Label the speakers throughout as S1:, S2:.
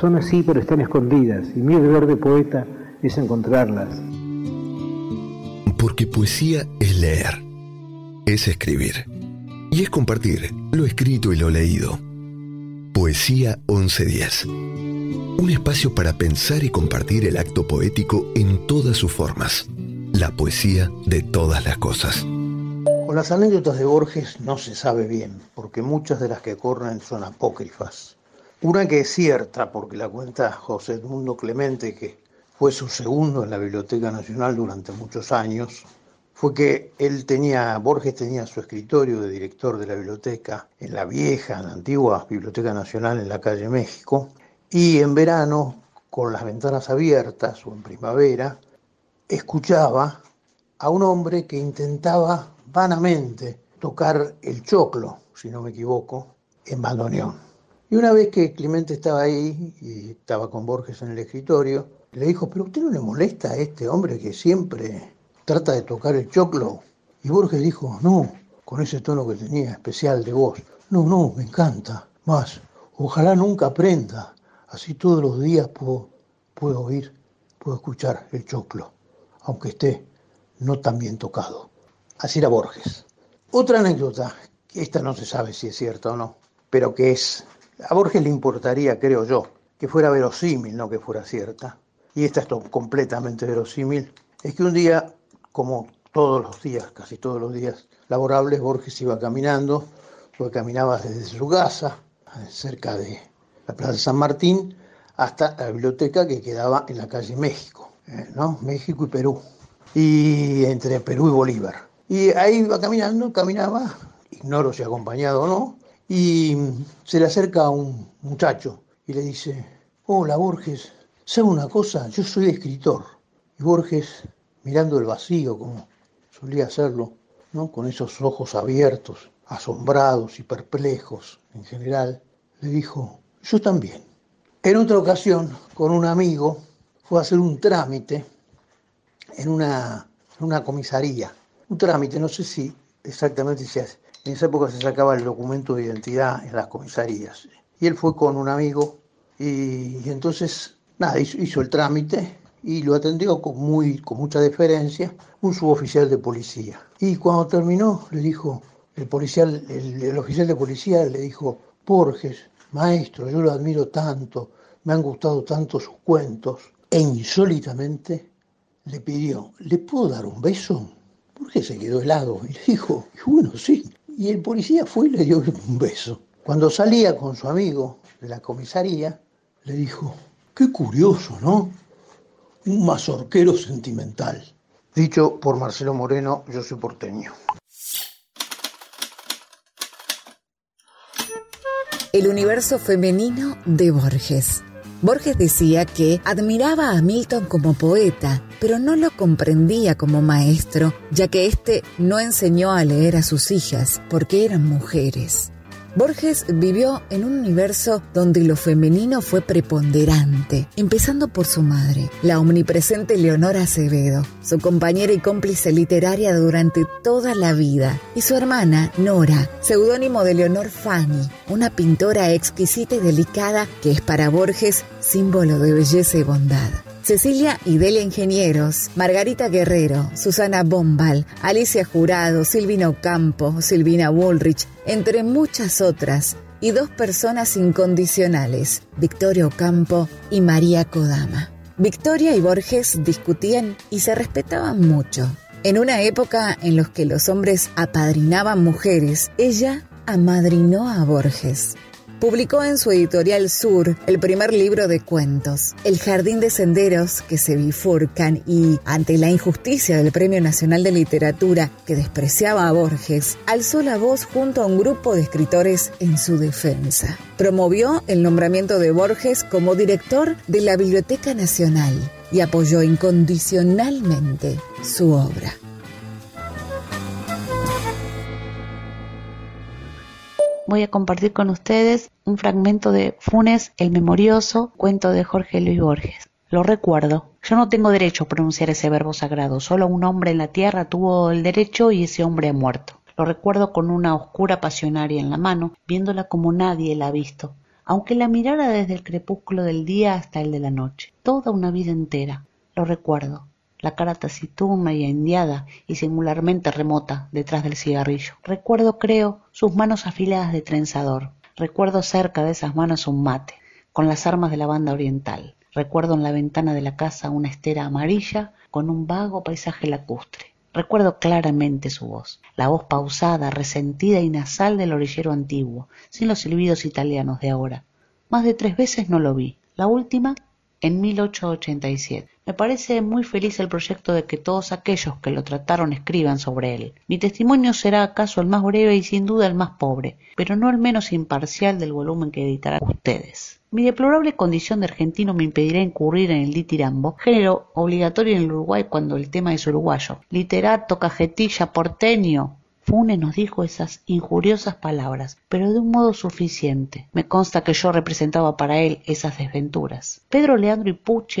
S1: Son así, pero están escondidas, y mi deber de poeta es encontrarlas.
S2: Porque poesía es leer, es escribir, y es compartir lo escrito y lo leído. Poesía 1110. Un espacio para pensar y compartir el acto poético en todas sus formas. La poesía de todas las cosas.
S3: Con las anécdotas de Borges no se sabe bien, porque muchas de las que corren son apócrifas. Una que es cierta, porque la cuenta José Edmundo Clemente, que fue su segundo en la Biblioteca Nacional durante muchos años, fue que él tenía, Borges tenía su escritorio de director de la biblioteca en la vieja, en la antigua Biblioteca Nacional en la calle México, y en verano, con las ventanas abiertas o en primavera, escuchaba a un hombre que intentaba vanamente tocar el choclo, si no me equivoco, en bandoneón. Y una vez que Clemente estaba ahí y estaba con Borges en el escritorio, le dijo, pero usted no le molesta a este hombre que siempre trata de tocar el choclo? Y Borges dijo, no, con ese tono que tenía especial de voz, no, no, me encanta, más, ojalá nunca aprenda, así todos los días puedo, puedo oír, puedo escuchar el choclo, aunque esté no tan bien tocado. Así era Borges. Otra anécdota, que esta no se sabe si es cierta o no, pero que es a Borges le importaría, creo yo, que fuera verosímil, no que fuera cierta. Y esta es completamente verosímil. Es que un día, como todos los días, casi todos los días laborables, Borges iba caminando, porque caminaba desde su casa, cerca de la Plaza San Martín, hasta la biblioteca que quedaba en la calle México, eh, ¿no? México y Perú, y entre Perú y Bolívar. Y ahí iba caminando, caminaba, ignoro si acompañado o no, y se le acerca a un muchacho y le dice, hola Borges, ¿sabe una cosa? Yo soy escritor. Y Borges, mirando el vacío como solía hacerlo, ¿no? con esos ojos abiertos, asombrados y perplejos en general, le dijo, yo también. En otra ocasión, con un amigo, fue a hacer un trámite en una, en una comisaría. Un trámite, no sé si exactamente se hace. En esa época se sacaba el documento de identidad en las comisarías. Y él fue con un amigo y, entonces, nada, hizo, el trámite y lo atendió con, muy, con mucha deferencia un suboficial de policía. Y cuando terminó, le dijo, el, policial, el, oficial de policía le dijo, Borges, maestro, yo lo admiro tanto, me han gustado tanto sus cuentos, e insólitamente le pidió, ¿le puedo dar un beso? Borges se quedó helado y le dijo, bueno, sí. Y el policía fue y le dio un beso. Cuando salía con su amigo de la comisaría, le dijo, qué curioso, ¿no? Un mazorquero sentimental. Dicho por Marcelo Moreno, yo soy porteño.
S4: El universo femenino de Borges. Borges decía que admiraba a Milton como poeta, pero no lo comprendía como maestro, ya que éste no enseñó a leer a sus hijas porque eran mujeres. Borges vivió en un universo donde lo femenino fue preponderante, empezando por su madre, la omnipresente Leonora Acevedo, su compañera y cómplice literaria durante toda la vida, y su hermana, Nora, seudónimo de Leonor Fanny, una pintora exquisita y delicada que es para Borges símbolo de belleza y bondad. Cecilia y Ingenieros, Margarita Guerrero, Susana Bombal, Alicia Jurado, Silvina Ocampo, Silvina Woolrich, entre muchas otras, y dos personas incondicionales, Victoria Ocampo y María Kodama. Victoria y Borges discutían y se respetaban mucho. En una época en la que los hombres apadrinaban mujeres, ella amadrinó a Borges publicó en su editorial Sur el primer libro de cuentos, El jardín de senderos que se bifurcan y, ante la injusticia del Premio Nacional de Literatura que despreciaba a Borges, alzó la voz junto a un grupo de escritores en su defensa. Promovió el nombramiento de Borges como director de la Biblioteca Nacional y apoyó incondicionalmente su obra.
S5: Voy a compartir con ustedes un fragmento de Funes el Memorioso, cuento de Jorge Luis Borges. Lo recuerdo. Yo no tengo derecho a pronunciar ese verbo sagrado. Solo un hombre en la tierra tuvo el derecho y ese hombre ha muerto. Lo recuerdo con una oscura pasionaria en la mano, viéndola como nadie la ha visto, aunque la mirara desde el crepúsculo del día hasta el de la noche. Toda una vida entera. Lo recuerdo la cara taciturna y endiada y singularmente remota detrás del cigarrillo. Recuerdo, creo, sus manos afiladas de trenzador. Recuerdo cerca de esas manos un mate, con las armas de la banda oriental. Recuerdo en la ventana de la casa una estera amarilla con un vago paisaje lacustre. Recuerdo claramente su voz, la voz pausada, resentida y nasal del orillero antiguo, sin los silbidos italianos de ahora. Más de tres veces no lo vi. La última en 1887. Me parece muy feliz el proyecto de que todos aquellos que lo trataron escriban sobre él. Mi testimonio será acaso el más breve y sin duda el más pobre, pero no el menos imparcial del volumen que editarán ustedes. Mi deplorable condición de argentino me impedirá incurrir en el ditirambo, género obligatorio en el Uruguay cuando el tema es uruguayo. Literato, cajetilla, porteño, Funes nos dijo esas injuriosas palabras, pero de un modo suficiente. Me consta que yo representaba para él esas desventuras. Pedro Leandro y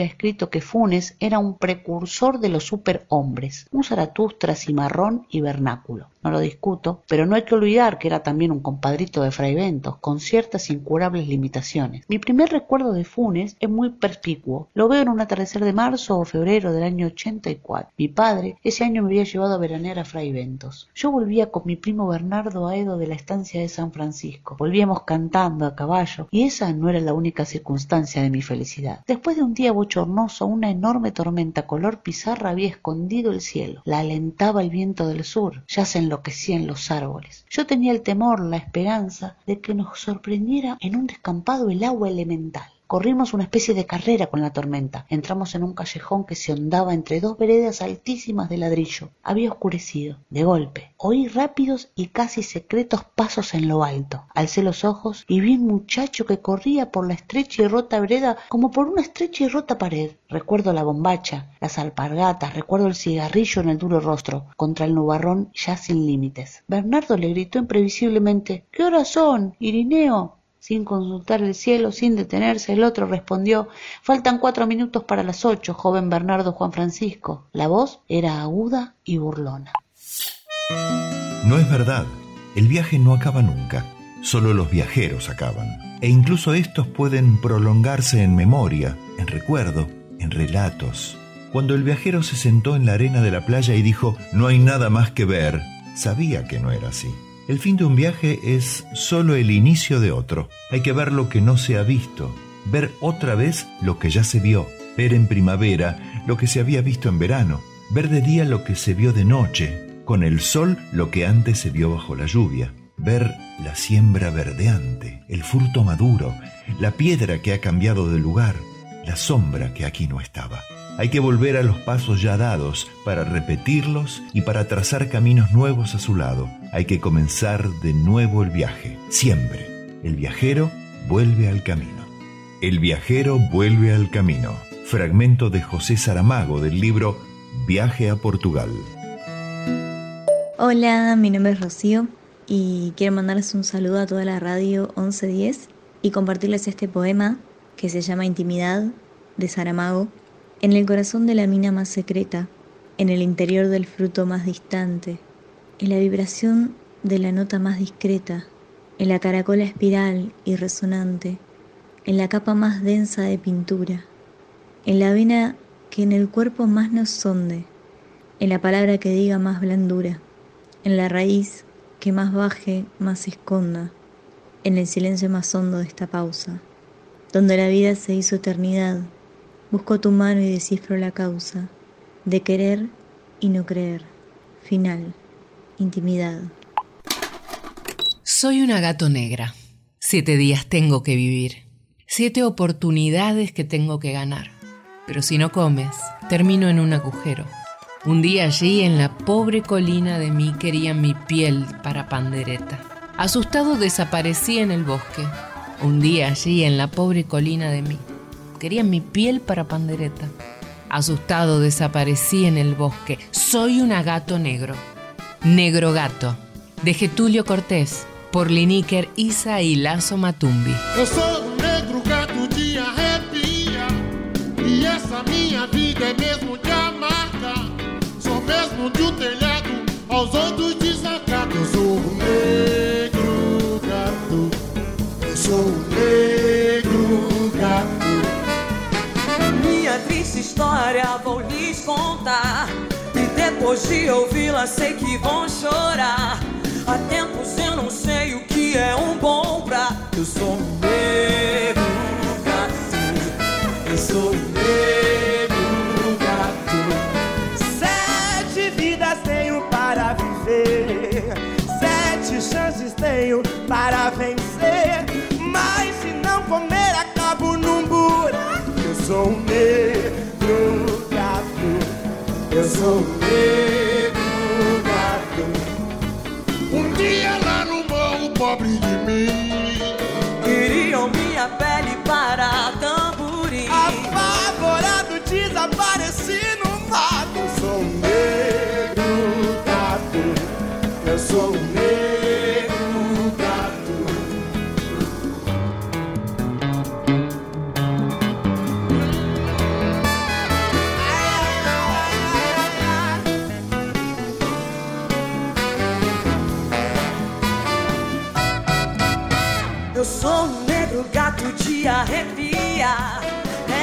S5: ha escrito que Funes era un precursor de los superhombres, un Zaratustra cimarrón y vernáculo. No lo discuto, pero no hay que olvidar que era también un compadrito de Fray Ventos, con ciertas incurables limitaciones. Mi primer recuerdo de Funes es muy perspicuo. Lo veo en un atardecer de marzo o febrero del año 84. Mi padre ese año me había llevado a veranear a Fray Ventos. Yo volví con mi primo Bernardo Aedo de la estancia de San Francisco. Volvíamos cantando a caballo, y esa no era la única circunstancia de mi felicidad. Después de un día bochornoso, una enorme tormenta color pizarra había escondido el cielo. La alentaba el viento del sur, ya se enloquecían los árboles. Yo tenía el temor, la esperanza de que nos sorprendiera en un descampado el agua elemental. Corrimos una especie de carrera con la tormenta. Entramos en un callejón que se hondaba entre dos veredas altísimas de ladrillo. Había oscurecido. De golpe, oí rápidos y casi secretos pasos en lo alto. Alcé los ojos y vi un muchacho que corría por la estrecha y rota vereda como por una estrecha y rota pared. Recuerdo la bombacha, las alpargatas, recuerdo el cigarrillo en el duro rostro, contra el nubarrón ya sin límites. Bernardo le gritó imprevisiblemente ¿Qué horas son, Irineo? Sin consultar el cielo, sin detenerse, el otro respondió Faltan cuatro minutos para las ocho, joven Bernardo Juan Francisco. La voz era aguda y burlona.
S6: No es verdad. El viaje no acaba nunca. Solo los viajeros acaban. E incluso estos pueden prolongarse en memoria, en recuerdo, en relatos. Cuando el viajero se sentó en la arena de la playa y dijo, no hay nada más que ver, sabía que no era así. El fin de un viaje es solo el inicio de otro. Hay que ver lo que no se ha visto, ver otra vez lo que ya se vio, ver en primavera lo que se había visto en verano, ver de día lo que se vio de noche, con el sol lo que antes se vio bajo la lluvia, ver la siembra verdeante, el fruto maduro, la piedra que ha cambiado de lugar, la sombra que aquí no estaba. Hay que volver a los pasos ya dados para repetirlos y para trazar caminos nuevos a su lado. Hay que comenzar de nuevo el viaje. Siempre. El viajero vuelve al camino. El viajero vuelve al camino. Fragmento de José Saramago del libro Viaje a Portugal.
S7: Hola, mi nombre es Rocío y quiero mandarles un saludo a toda la radio 1110 y compartirles este poema que se llama Intimidad de Saramago en el corazón de la mina más secreta, en el interior del fruto más distante, en la vibración de la nota más discreta, en la caracola espiral y resonante, en la capa más densa de pintura, en la vena que en el cuerpo más nos sonde, en la palabra que diga más blandura, en la raíz que más baje, más esconda, en el silencio más hondo de esta pausa, donde la vida se hizo eternidad Busco tu mano y descifro la causa de querer y no creer. Final. Intimidad.
S8: Soy una gato negra. Siete días tengo que vivir. Siete oportunidades que tengo que ganar. Pero si no comes, termino en un agujero. Un día allí en la pobre colina de mí querían mi piel para pandereta. Asustado desaparecí en el bosque. Un día allí en la pobre colina de mí Querían mi piel para pandereta. Asustado desaparecí en el bosque. Soy un gato negro. Negro gato. De Getulio Cortés. Por Liníker Isa y Lazo Matumbi.
S9: Eu sou um negro gato. E essa minha vida de.
S10: História vou lhes contar. E depois de ouvi-la, sei que vão chorar. Há tempos eu não sei o que é um bom prato. Eu sou um negro gato. Eu sou um negro gato.
S11: Sete vidas tenho para viver. Sete chances tenho para vencer. Mas se não comer, acabo num buraco. Eu sou um sou negro gato.
S9: Um dia lá no morro, pobre de mim.
S10: Queriam minha pele para tamborim.
S11: Apavorado, desapareci no mato. Eu sou negro gato. Eu sou
S10: sou um negro gato de arrepiar.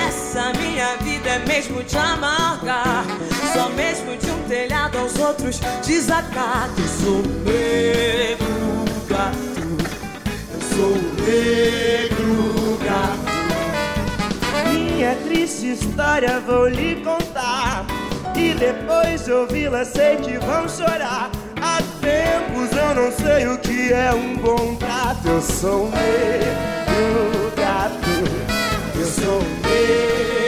S10: Essa minha vida é mesmo de amargar. Só mesmo de um telhado aos outros desacato. Eu sou um negro gato.
S11: Eu sou um negro gato. Minha triste história vou lhe contar. E depois de ouvi-la, sei que vão chorar. Tempos eu não sei o que é um bom prato. Eu sou negro gato.
S9: sou negro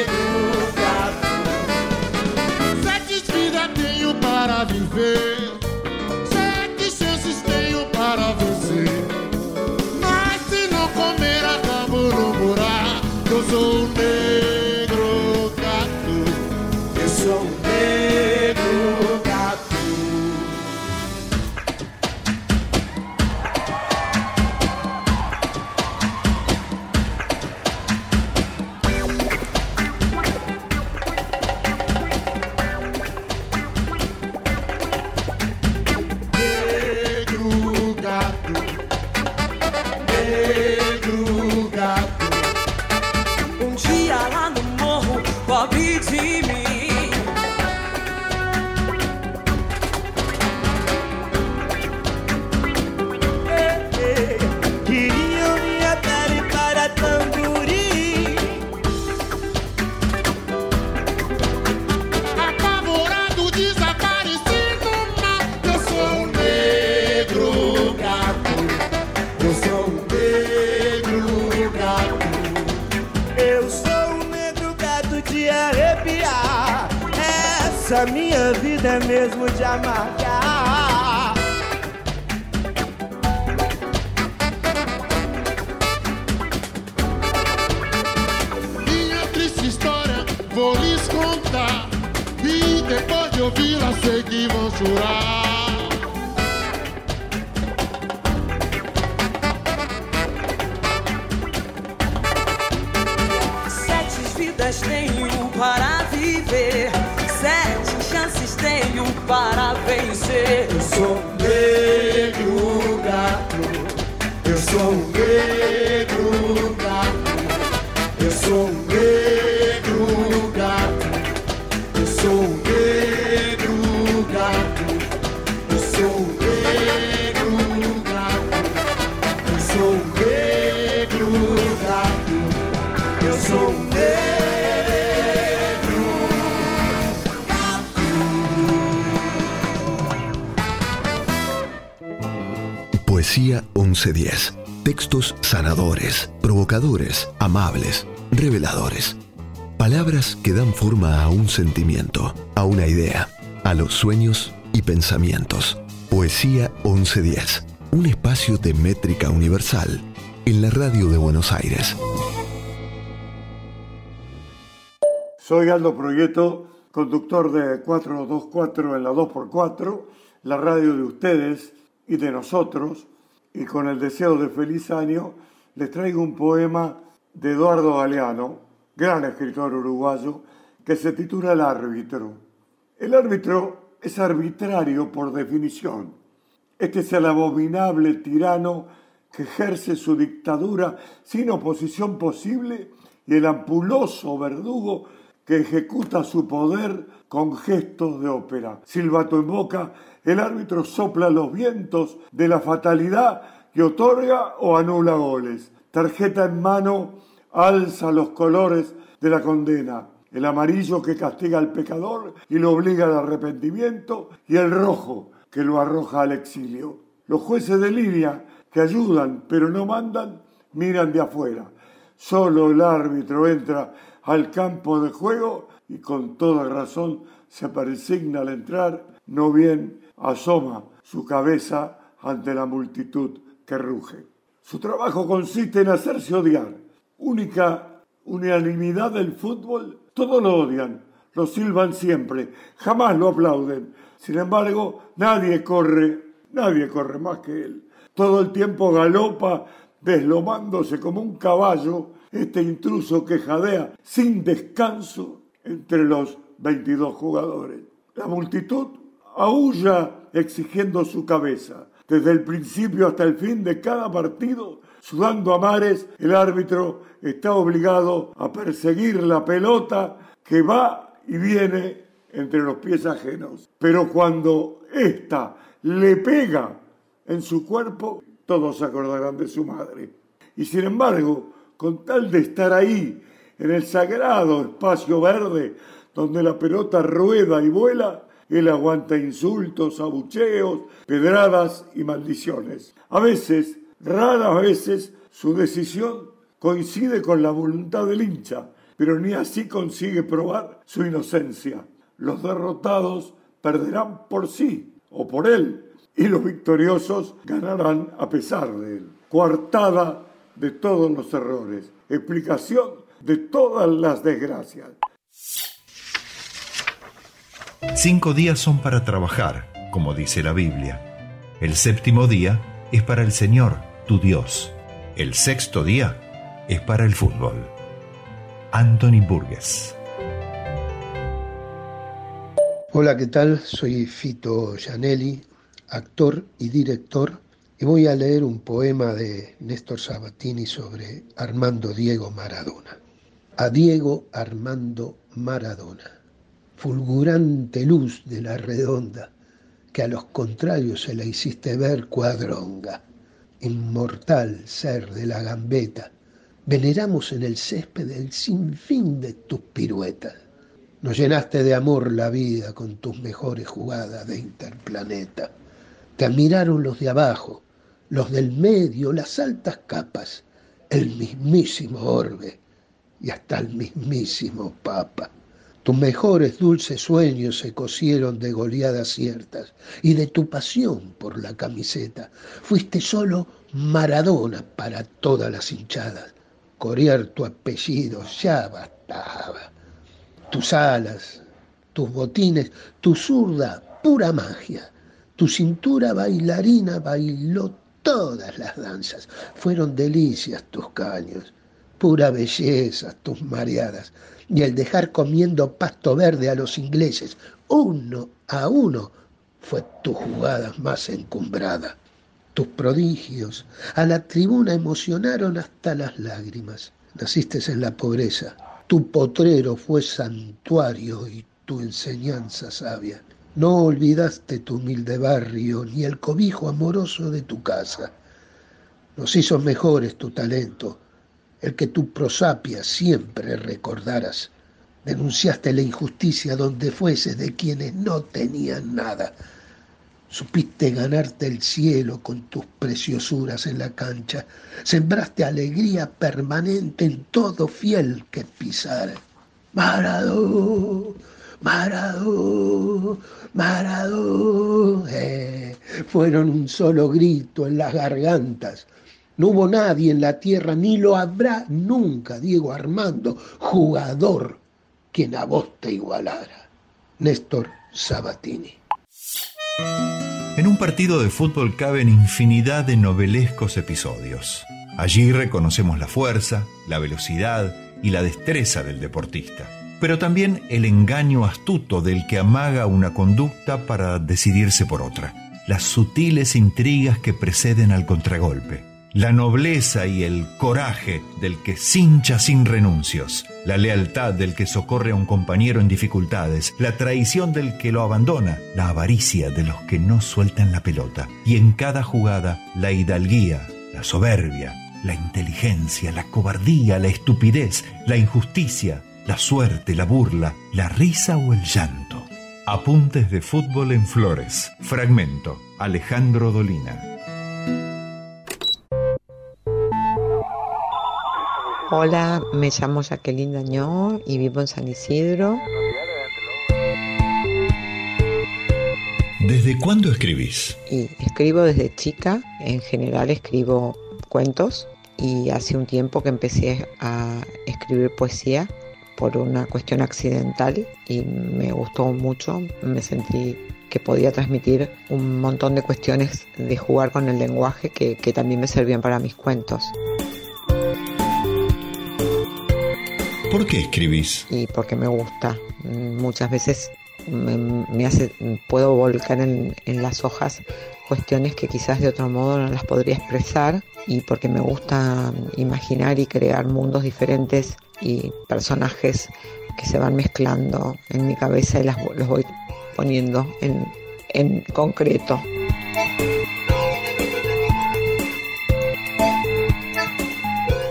S2: forma a un sentimiento, a una idea, a los sueños y pensamientos. Poesía 1110. Un espacio de métrica universal en la radio de Buenos Aires.
S12: Soy Aldo Proyecto, conductor de 424 en la 2x4, la radio de ustedes y de nosotros, y con el deseo de feliz año les traigo un poema de Eduardo Galeano, gran escritor uruguayo, que se titula El árbitro. El árbitro es arbitrario por definición. Este es el abominable tirano que ejerce su dictadura sin oposición posible y el ampuloso verdugo que ejecuta su poder con gestos de ópera. Silbato en boca, el árbitro sopla los vientos de la fatalidad que otorga o anula goles. Tarjeta en mano, alza los colores de la condena. El amarillo que castiga al pecador y lo obliga al arrepentimiento y el rojo que lo arroja al exilio. Los jueces de línea que ayudan pero no mandan miran de afuera. Solo el árbitro entra al campo de juego y con toda razón se persigna al entrar, no bien asoma su cabeza ante la multitud que ruge. Su trabajo consiste en hacerse odiar. Única unanimidad del fútbol, todos lo odian, lo silban siempre, jamás lo aplauden. Sin embargo, nadie corre, nadie corre más que él. Todo el tiempo galopa, deslomándose como un caballo, este intruso que jadea sin descanso entre los 22 jugadores. La multitud aúlla exigiendo su cabeza. Desde el principio hasta el fin de cada partido, sudando a mares, el árbitro está obligado a perseguir la pelota que va y viene entre los pies ajenos. Pero cuando ésta le pega en su cuerpo, todos se acordarán de su madre. Y sin embargo, con tal de estar ahí, en el sagrado espacio verde, donde la pelota rueda y vuela, él aguanta insultos, abucheos, pedradas y maldiciones. A veces, raras veces, su decisión coincide con la voluntad del hincha, pero ni así consigue probar su inocencia. Los derrotados perderán por sí o por él, y los victoriosos ganarán a pesar de él. Coartada de todos los errores, explicación de todas las desgracias.
S6: Cinco días son para trabajar, como dice la Biblia. El séptimo día es para el Señor, tu Dios. El sexto día es para el fútbol. Anthony Burgess.
S13: Hola, ¿qué tal? Soy Fito Gianelli, actor y director, y voy a leer un poema de Néstor Sabatini sobre Armando Diego Maradona. A Diego Armando Maradona, fulgurante luz de la redonda, que a los contrarios se la hiciste ver cuadronga, inmortal ser de la gambeta, veneramos en el césped el sinfín de tus piruetas. Nos llenaste de amor la vida con tus mejores jugadas de interplaneta. Te admiraron los de abajo, los del medio, las altas capas, el mismísimo orbe y hasta el mismísimo papa. Tus mejores dulces sueños se cosieron de goleadas ciertas y de tu pasión por la camiseta. Fuiste solo Maradona para todas las hinchadas. Corear tu apellido ya bastaba. Tus alas, tus botines, tu zurda, pura magia. Tu cintura bailarina bailó todas las danzas. Fueron delicias tus caños, pura belleza tus mareadas y el dejar comiendo pasto verde a los ingleses, uno a uno, fue tu jugada más encumbrada. Tus prodigios a la tribuna emocionaron hasta las lágrimas. Naciste en la pobreza, tu potrero fue santuario y tu enseñanza sabia. No olvidaste tu humilde barrio ni el cobijo amoroso de tu casa. Nos hizo mejores tu talento, el que tu prosapia siempre recordaras. Denunciaste la injusticia donde fuese de quienes no tenían nada. Supiste ganarte el cielo con tus preciosuras en la cancha. Sembraste alegría permanente en todo fiel que pisara. Maradó, Maradó, Maradó. Eh, fueron un solo grito en las gargantas no hubo nadie en la tierra, ni lo habrá nunca, Diego Armando, jugador, quien a vos te igualara. Néstor Sabatini.
S6: En un partido de fútbol caben infinidad de novelescos episodios. Allí reconocemos la fuerza, la velocidad y la destreza del deportista, pero también el engaño astuto del que amaga una conducta para decidirse por otra, las sutiles intrigas que preceden al contragolpe la nobleza y el coraje del que cincha sin renuncios, la lealtad del que socorre a un compañero en dificultades, la traición del que lo abandona, la avaricia de los que no sueltan la pelota, y en cada jugada la hidalguía, la soberbia, la inteligencia, la cobardía, la estupidez, la injusticia, la suerte, la burla, la risa o el llanto. Apuntes de fútbol en flores. Fragmento. Alejandro Dolina.
S14: Hola, me llamo Jacqueline Dañó y vivo en San Isidro.
S6: ¿Desde cuándo escribís?
S14: Y escribo desde chica, en general escribo cuentos y hace un tiempo que empecé a escribir poesía por una cuestión accidental y me gustó mucho, me sentí que podía transmitir un montón de cuestiones de jugar con el lenguaje que, que también me servían para mis cuentos.
S6: ¿Por qué escribís?
S14: Y porque me gusta. Muchas veces me, hace, puedo volcar en, las hojas cuestiones que quizás de otro modo no las podría expresar y porque me gusta imaginar y crear mundos diferentes y personajes que se van mezclando en mi cabeza y las, los voy poniendo en, en concreto.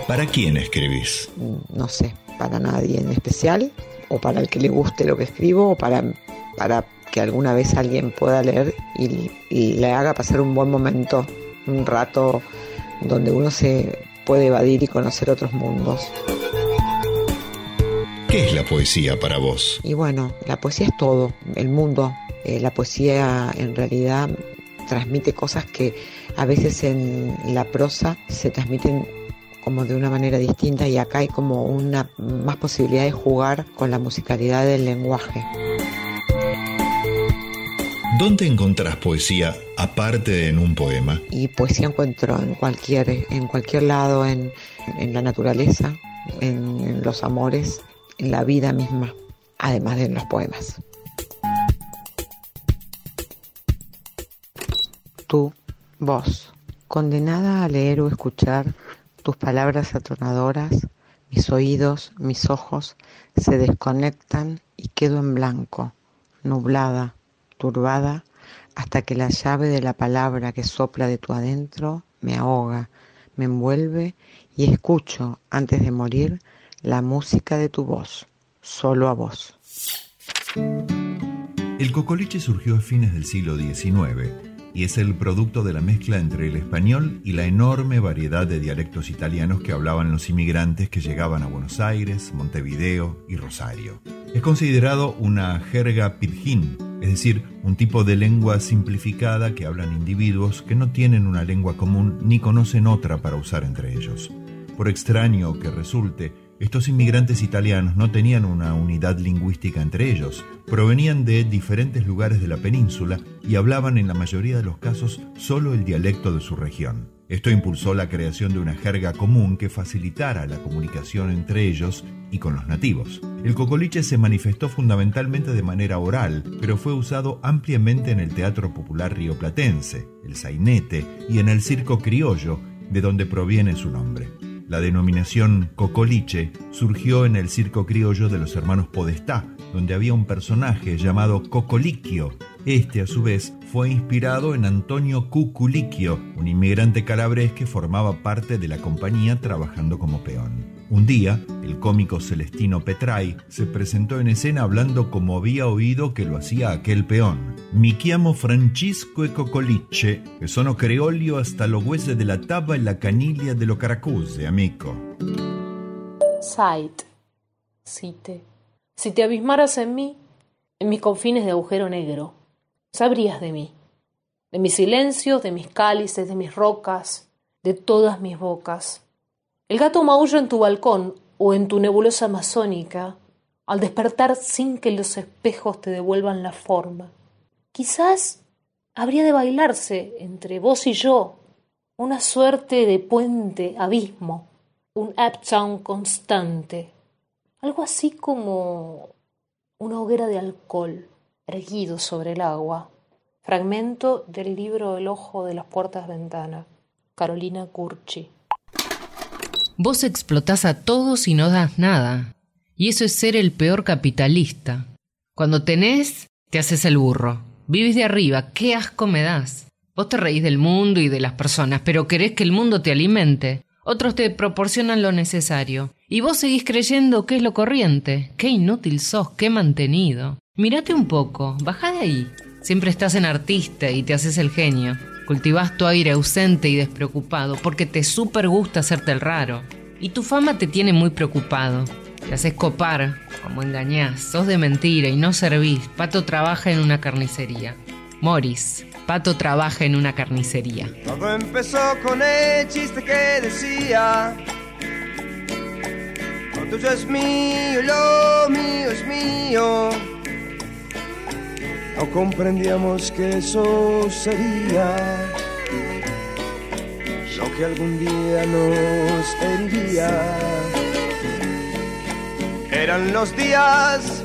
S6: ¿Para quién escribís?
S14: No sé, para nadie en especial, o para el que le guste lo que escribo, o para, para que alguna vez alguien pueda leer y, le haga pasar un buen momento, un rato donde uno se puede evadir y conocer otros mundos.
S6: ¿Qué es la poesía para vos?
S14: Y bueno, la poesía es todo, el mundo. Eh, la poesía en realidad transmite cosas que a veces en la prosa se transmiten como de una manera distinta y acá hay como una más posibilidad de jugar con la musicalidad del lenguaje.
S6: ¿Dónde encontrás poesía aparte de en un poema?
S14: Y poesía encuentro en cualquier, en cualquier lado, en, en la naturaleza, en, en los amores, en la vida misma, además de en los poemas. Tú, vos, condenada a leer o escuchar tus palabras atronadoras, mis oídos, mis ojos se desconectan y quedo en blanco, nublada, turbada, hasta que la llave de la palabra que sopla de tu adentro me ahoga, me envuelve y escucho, antes de morir, la música de tu voz, solo a vos.
S6: El cocoliche surgió a fines del siglo XIX y es el producto de la mezcla entre el español y la enorme variedad de dialectos italianos que hablaban los inmigrantes que llegaban a Buenos Aires, Montevideo y Rosario. Es considerado una jerga pidgin, es decir, un tipo de lengua simplificada que hablan individuos que no tienen una lengua común ni conocen otra para usar entre ellos. Por extraño que resulte, estos inmigrantes italianos no tenían una unidad lingüística entre ellos, provenían de diferentes lugares de la península y hablaban en la mayoría de los casos solo el dialecto de su región. Esto impulsó la creación de una jerga común que facilitara la comunicación entre ellos y con los nativos. El cocoliche se manifestó fundamentalmente de manera oral, pero fue usado ampliamente en el teatro popular rioplatense, el sainete y en el circo criollo, de donde proviene su nombre. La denominación cocoliche surgió en el circo criollo de los hermanos Podestá, donde había un personaje llamado Cocoliquio. Este, a su vez, fue inspirado en Antonio Cuculicchio, un inmigrante calabrés que formaba parte de la compañía trabajando como peón. Un día, el cómico Celestino Petrai se presentó en escena hablando como había oído que lo hacía aquel peón. Mi chiamo Francisco e Cocoliche, que sono creolio hasta los huesos de la taba y la caniglia de lo caracuse, amico.
S15: Sight, Cite. Si te abismaras en mí, en mis confines de agujero negro, sabrías de mí, de mis silencios, de mis cálices, de mis rocas, de todas mis bocas. El gato maulla en tu balcón o en tu nebulosa amazónica, al despertar sin que los espejos te devuelvan la forma. Quizás habría de bailarse entre vos y yo una suerte de puente abismo, un uptown constante, algo así como una hoguera de alcohol erguido sobre el agua. Fragmento del libro El ojo de las puertas ventana, Carolina Curchi.
S8: Vos explotás a todos y no das nada. Y eso es ser el peor capitalista. Cuando tenés, te haces el burro. Vivís de arriba, qué asco me das. Vos te reís del mundo y de las personas, pero querés que el mundo te alimente. Otros te proporcionan lo necesario. Y vos seguís creyendo que es lo corriente. Qué inútil sos, qué mantenido. Mírate un poco, baja de ahí. Siempre estás en artista y te haces el genio. Cultivás tu aire ausente y despreocupado porque te súper gusta hacerte el raro. Y tu fama te tiene muy preocupado. Te haces copar, como engañás, sos de mentira y no servís. Pato trabaja en una carnicería. Morris, Pato trabaja en una carnicería.
S9: Todo empezó con el chiste que decía: Lo tuyo es mío, lo mío es mío. No comprendíamos que eso sería lo que algún día nos heriría. Eran los días,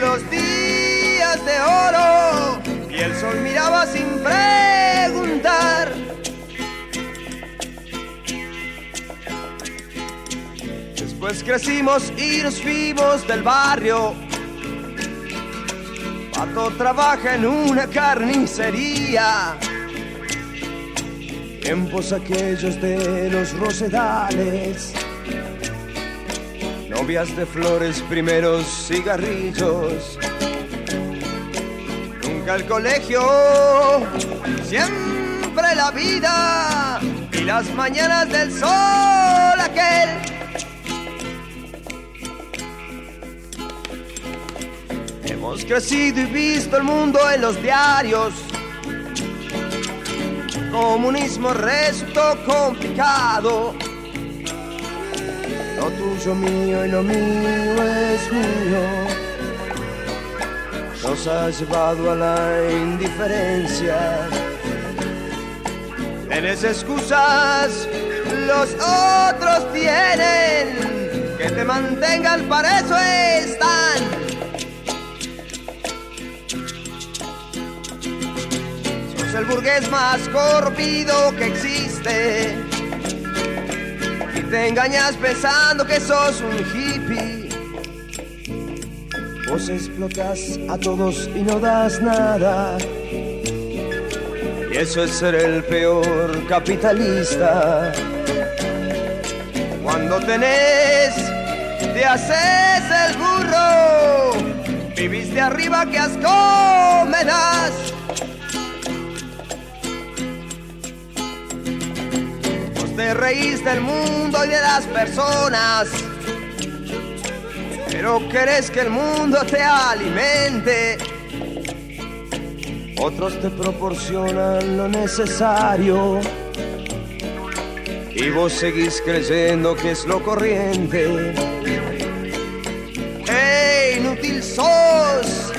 S9: los días de oro, y el sol miraba sin preguntar. Después crecimos y nos fuimos del barrio. Trabaja en una carnicería. Tiempos aquellos de los rosedales. Novias de flores, primeros cigarrillos. Nunca el colegio, siempre la vida. Y
S16: las mañanas del sol aquel. Hemos crecido y visto el mundo en los diarios. Comunismo resultó complicado. Lo tuyo mío y lo mío es mío. Nos ha llevado a la indiferencia. Tienes excusas, los otros tienen. Que te mantengan, para eso están. El burgués más corrompido que existe. Y te engañas pensando que sos un hippie. Vos explotas a todos y no das nada. Y eso es ser el peor capitalista. Cuando tenés, te haces el burro. Vivís de arriba, que asco me te reís del mundo y de las personas. Pero querés que el mundo te alimente. Otros te proporcionan lo necesario. Y vos seguís creyendo que es lo corriente. ¡Ey, inútil sos!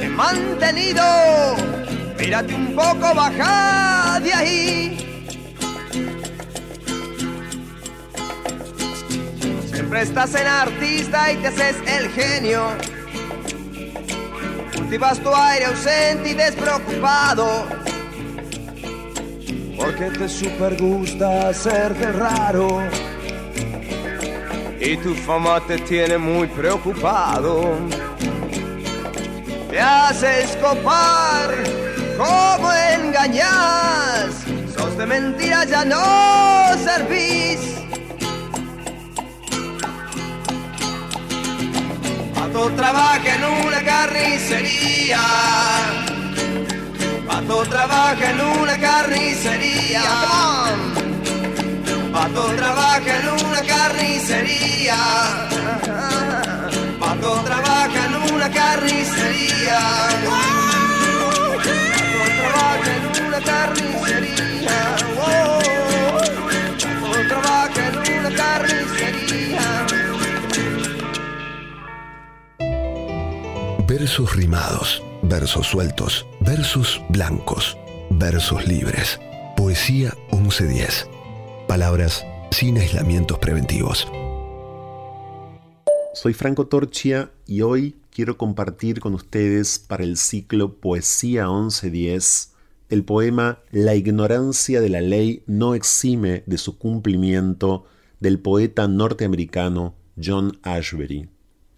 S16: He mantenido. Mírate un poco, baja de ahí. Siempre estás en artista y te haces el genio. Cultivas tu aire ausente y despreocupado. Porque te super gusta hacerte raro. Y tu fama te tiene muy preocupado. Te haces copar, como engañas. Sos de mentiras, ya no servís. Pato trabaja en una carnicería. Pato trabaja en una carnicería. Pato trabaja en una carnicería. Pato trabaja en una carnicería. Pato trabaja en una carnicería.
S2: Versos rimados, versos sueltos, versos blancos, versos libres. Poesía 1110. Palabras sin aislamientos preventivos.
S17: Soy Franco Torchia y hoy quiero compartir con ustedes para el ciclo Poesía 1110 el poema La ignorancia de la ley no exime de su cumplimiento del poeta norteamericano John Ashbery.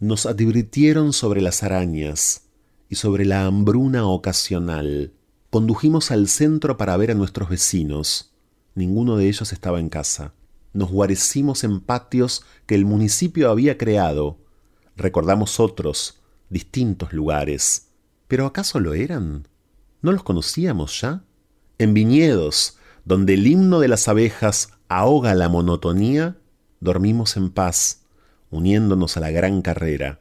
S17: Nos advirtieron sobre las arañas y sobre la hambruna ocasional. Condujimos al centro para ver a nuestros vecinos. Ninguno de ellos estaba en casa. Nos guarecimos en patios que el municipio había creado. Recordamos otros, distintos lugares. ¿Pero acaso lo eran? ¿No los conocíamos ya? En viñedos, donde el himno de las abejas ahoga la monotonía, dormimos en paz, uniéndonos a la gran carrera.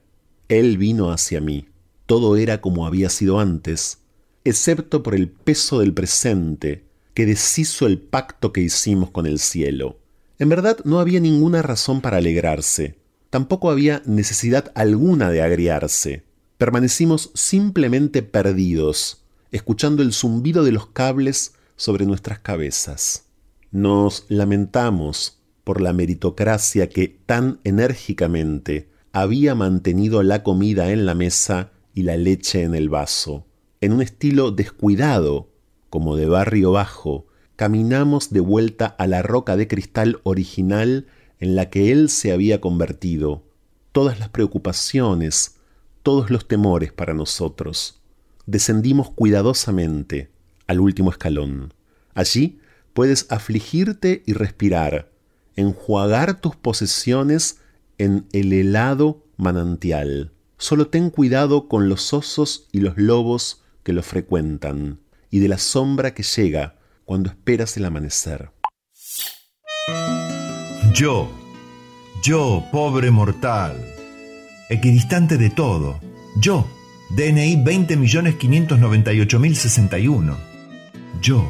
S17: Él vino hacia mí. Todo era como había sido antes, excepto por el peso del presente que deshizo el pacto que hicimos con el cielo. En verdad no había ninguna razón para alegrarse, tampoco había necesidad alguna de agriarse. Permanecimos simplemente perdidos, escuchando el zumbido de los cables sobre nuestras cabezas. Nos lamentamos por la meritocracia que tan enérgicamente había mantenido la comida en la mesa y la leche en el vaso. En un estilo descuidado, como de barrio bajo, caminamos de vuelta a la roca de cristal original en la que él se había convertido. Todas las preocupaciones, todos los temores para nosotros. Descendimos cuidadosamente al último escalón. Allí puedes afligirte y respirar, enjuagar tus posesiones en el helado manantial. Solo ten cuidado con los osos y los lobos que lo frecuentan, y de la sombra que llega cuando esperas el amanecer.
S6: Yo, yo, pobre mortal, equidistante de todo, yo, DNI 20.598.061. Yo,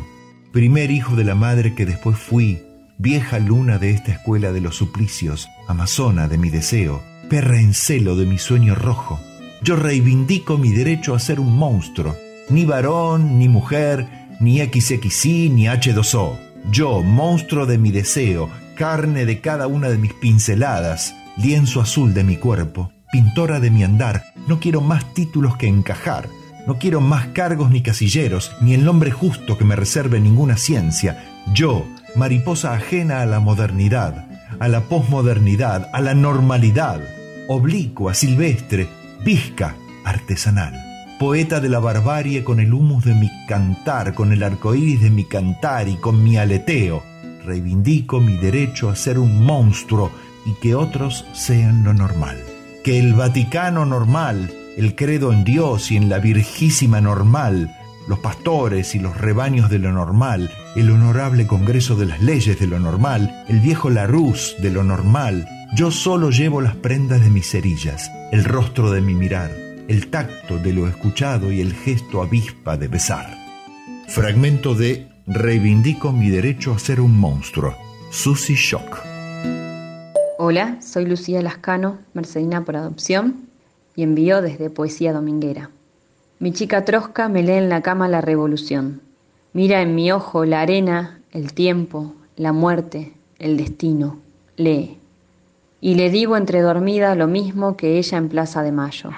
S6: primer hijo de la madre que después fui, vieja luna de esta escuela de los suplicios, amazona de mi deseo, perra en celo de mi sueño rojo. Yo reivindico mi derecho a ser un monstruo, ni varón, ni mujer, ni XXI, ni H2O. Yo, monstruo de mi deseo, carne de cada una de mis pinceladas, lienzo azul de mi cuerpo, pintora de mi andar, no quiero más títulos que encajar, no quiero más cargos ni casilleros, ni el nombre justo que me reserve ninguna ciencia. Yo, mariposa ajena a la modernidad, a la posmodernidad, a la normalidad, oblicua, silvestre, visca, artesanal. Poeta de la barbarie con el humus de mi cantar, con el arcoíris de mi cantar y con mi aleteo. Reivindico mi derecho a ser un monstruo y que otros sean lo normal que el Vaticano normal, el credo en Dios y en la Virgísima normal, los pastores y los rebaños de lo normal, el honorable Congreso de las Leyes de lo normal, el viejo Larus de lo normal, yo solo llevo las prendas de mis cerillas, el rostro de mi mirar, el tacto de lo escuchado y el gesto avispa de besar. Fragmento de Reivindico mi derecho a ser un monstruo. Susy Shock.
S18: Hola, soy Lucía Lascano, mercedina por adopción, y envío desde Poesía Dominguera. Mi chica Trosca me lee en la cama la revolución. Mira en mi ojo la arena, el tiempo, la muerte, el destino. Lee. Y le digo entre dormida lo mismo que ella en Plaza de Mayo.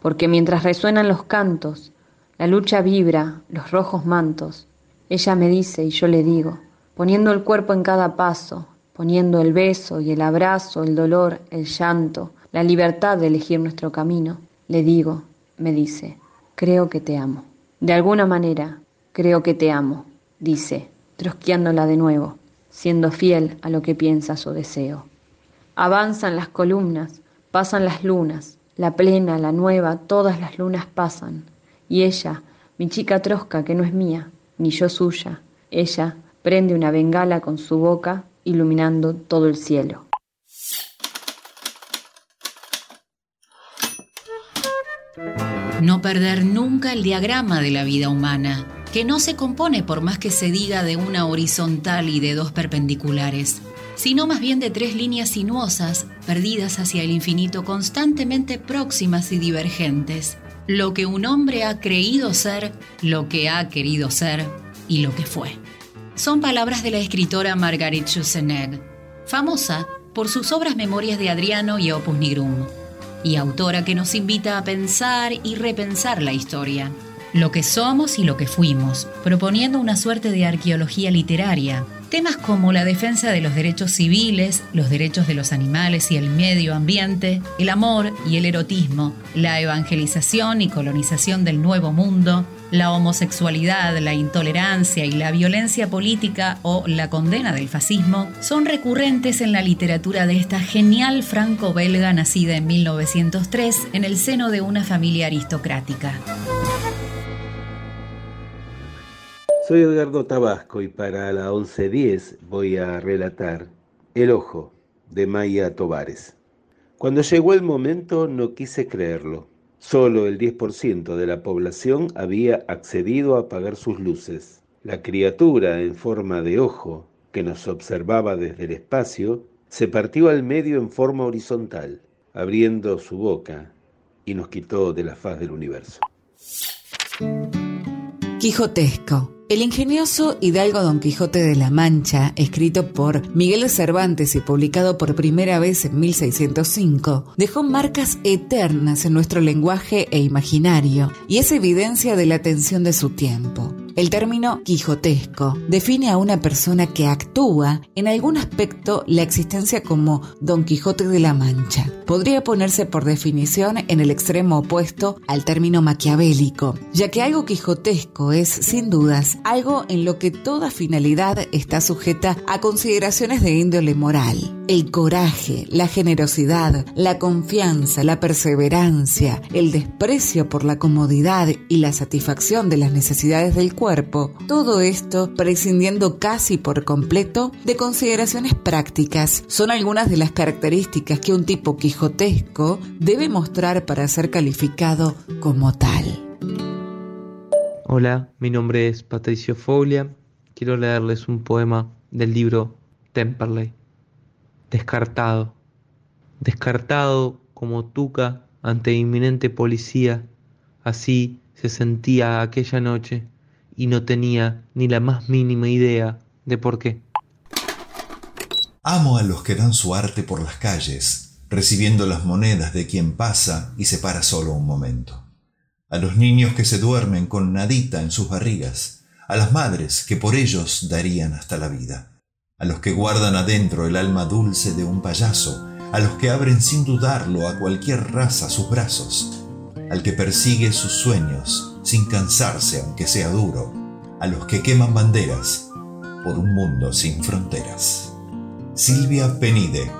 S18: Porque mientras resuenan los cantos, la lucha vibra, los rojos mantos, ella me dice y yo le digo, poniendo el cuerpo en cada paso, poniendo el beso y el abrazo, el dolor, el llanto, la libertad de elegir nuestro camino, le digo, me dice, creo que te amo. De alguna manera, creo que te amo, dice, trosqueándola de nuevo, siendo fiel a lo que piensas o deseo. Avanzan las columnas, pasan las lunas, la plena, la nueva, todas las lunas pasan. Y ella, mi chica trosca que no es mía, ni yo suya, ella prende una bengala con su boca iluminando todo el cielo.
S19: No perder nunca el diagrama de la vida humana, que no se compone por más que se diga de una horizontal y de dos perpendiculares, sino más bien de tres líneas sinuosas, perdidas hacia el infinito, constantemente próximas y divergentes. Lo que un hombre ha creído ser, lo que ha querido ser y lo que fue son palabras de la escritora Margaret Schussenegg, famosa por sus obras Memorias de Adriano y Opus Nigrum, y autora que nos invita a pensar y repensar la historia, lo que somos y lo que fuimos, proponiendo una suerte de arqueología literaria. Temas como la defensa de los derechos civiles, los derechos de los animales y el medio ambiente, el amor y el erotismo, la evangelización y colonización del nuevo mundo, la homosexualidad, la intolerancia y la violencia política o la condena del fascismo son recurrentes en la literatura de esta genial franco-belga nacida en 1903 en el seno de una familia aristocrática.
S20: Soy Edgardo Tabasco y para la 1110 voy a relatar El Ojo de Maya Tovares. Cuando llegó el momento no quise creerlo. Solo el 10% de la población había accedido a apagar sus luces. La criatura en forma de ojo, que nos observaba desde el espacio, se partió al medio en forma horizontal, abriendo su boca, y nos quitó de la faz del universo.
S4: Quijotesco el ingenioso Hidalgo Don Quijote de la Mancha, escrito por Miguel de Cervantes y publicado por primera vez en 1605, dejó marcas eternas en nuestro lenguaje e imaginario y es evidencia de la atención de su tiempo. El término quijotesco define a una persona que actúa en algún aspecto la existencia como Don Quijote de la Mancha. Podría ponerse por definición en el extremo opuesto al término maquiavélico, ya que algo quijotesco es, sin dudas, algo en lo que toda finalidad está sujeta a consideraciones de índole moral. el coraje, la generosidad, la confianza, la perseverancia, el desprecio por la comodidad y la satisfacción de las necesidades del cuerpo, todo esto prescindiendo casi por completo de consideraciones prácticas, son algunas de las características que un tipo quijotesco debe mostrar para ser calificado como tal.
S21: Hola, mi nombre es Patricio Foglia. Quiero leerles un poema del libro Temperley. Descartado. Descartado como tuca ante inminente policía, así se sentía aquella noche y no tenía ni la más mínima idea de por qué.
S6: Amo a los que dan su arte por las calles, recibiendo las monedas de quien pasa y se para solo un momento. A los niños que se duermen con nadita en sus barrigas, a las madres que por ellos darían hasta la vida a los que guardan adentro el alma dulce de un payaso, a los que abren sin dudarlo a cualquier raza sus brazos, al que persigue sus sueños sin cansarse aunque sea duro, a los que queman banderas por un mundo sin fronteras. Silvia Penide,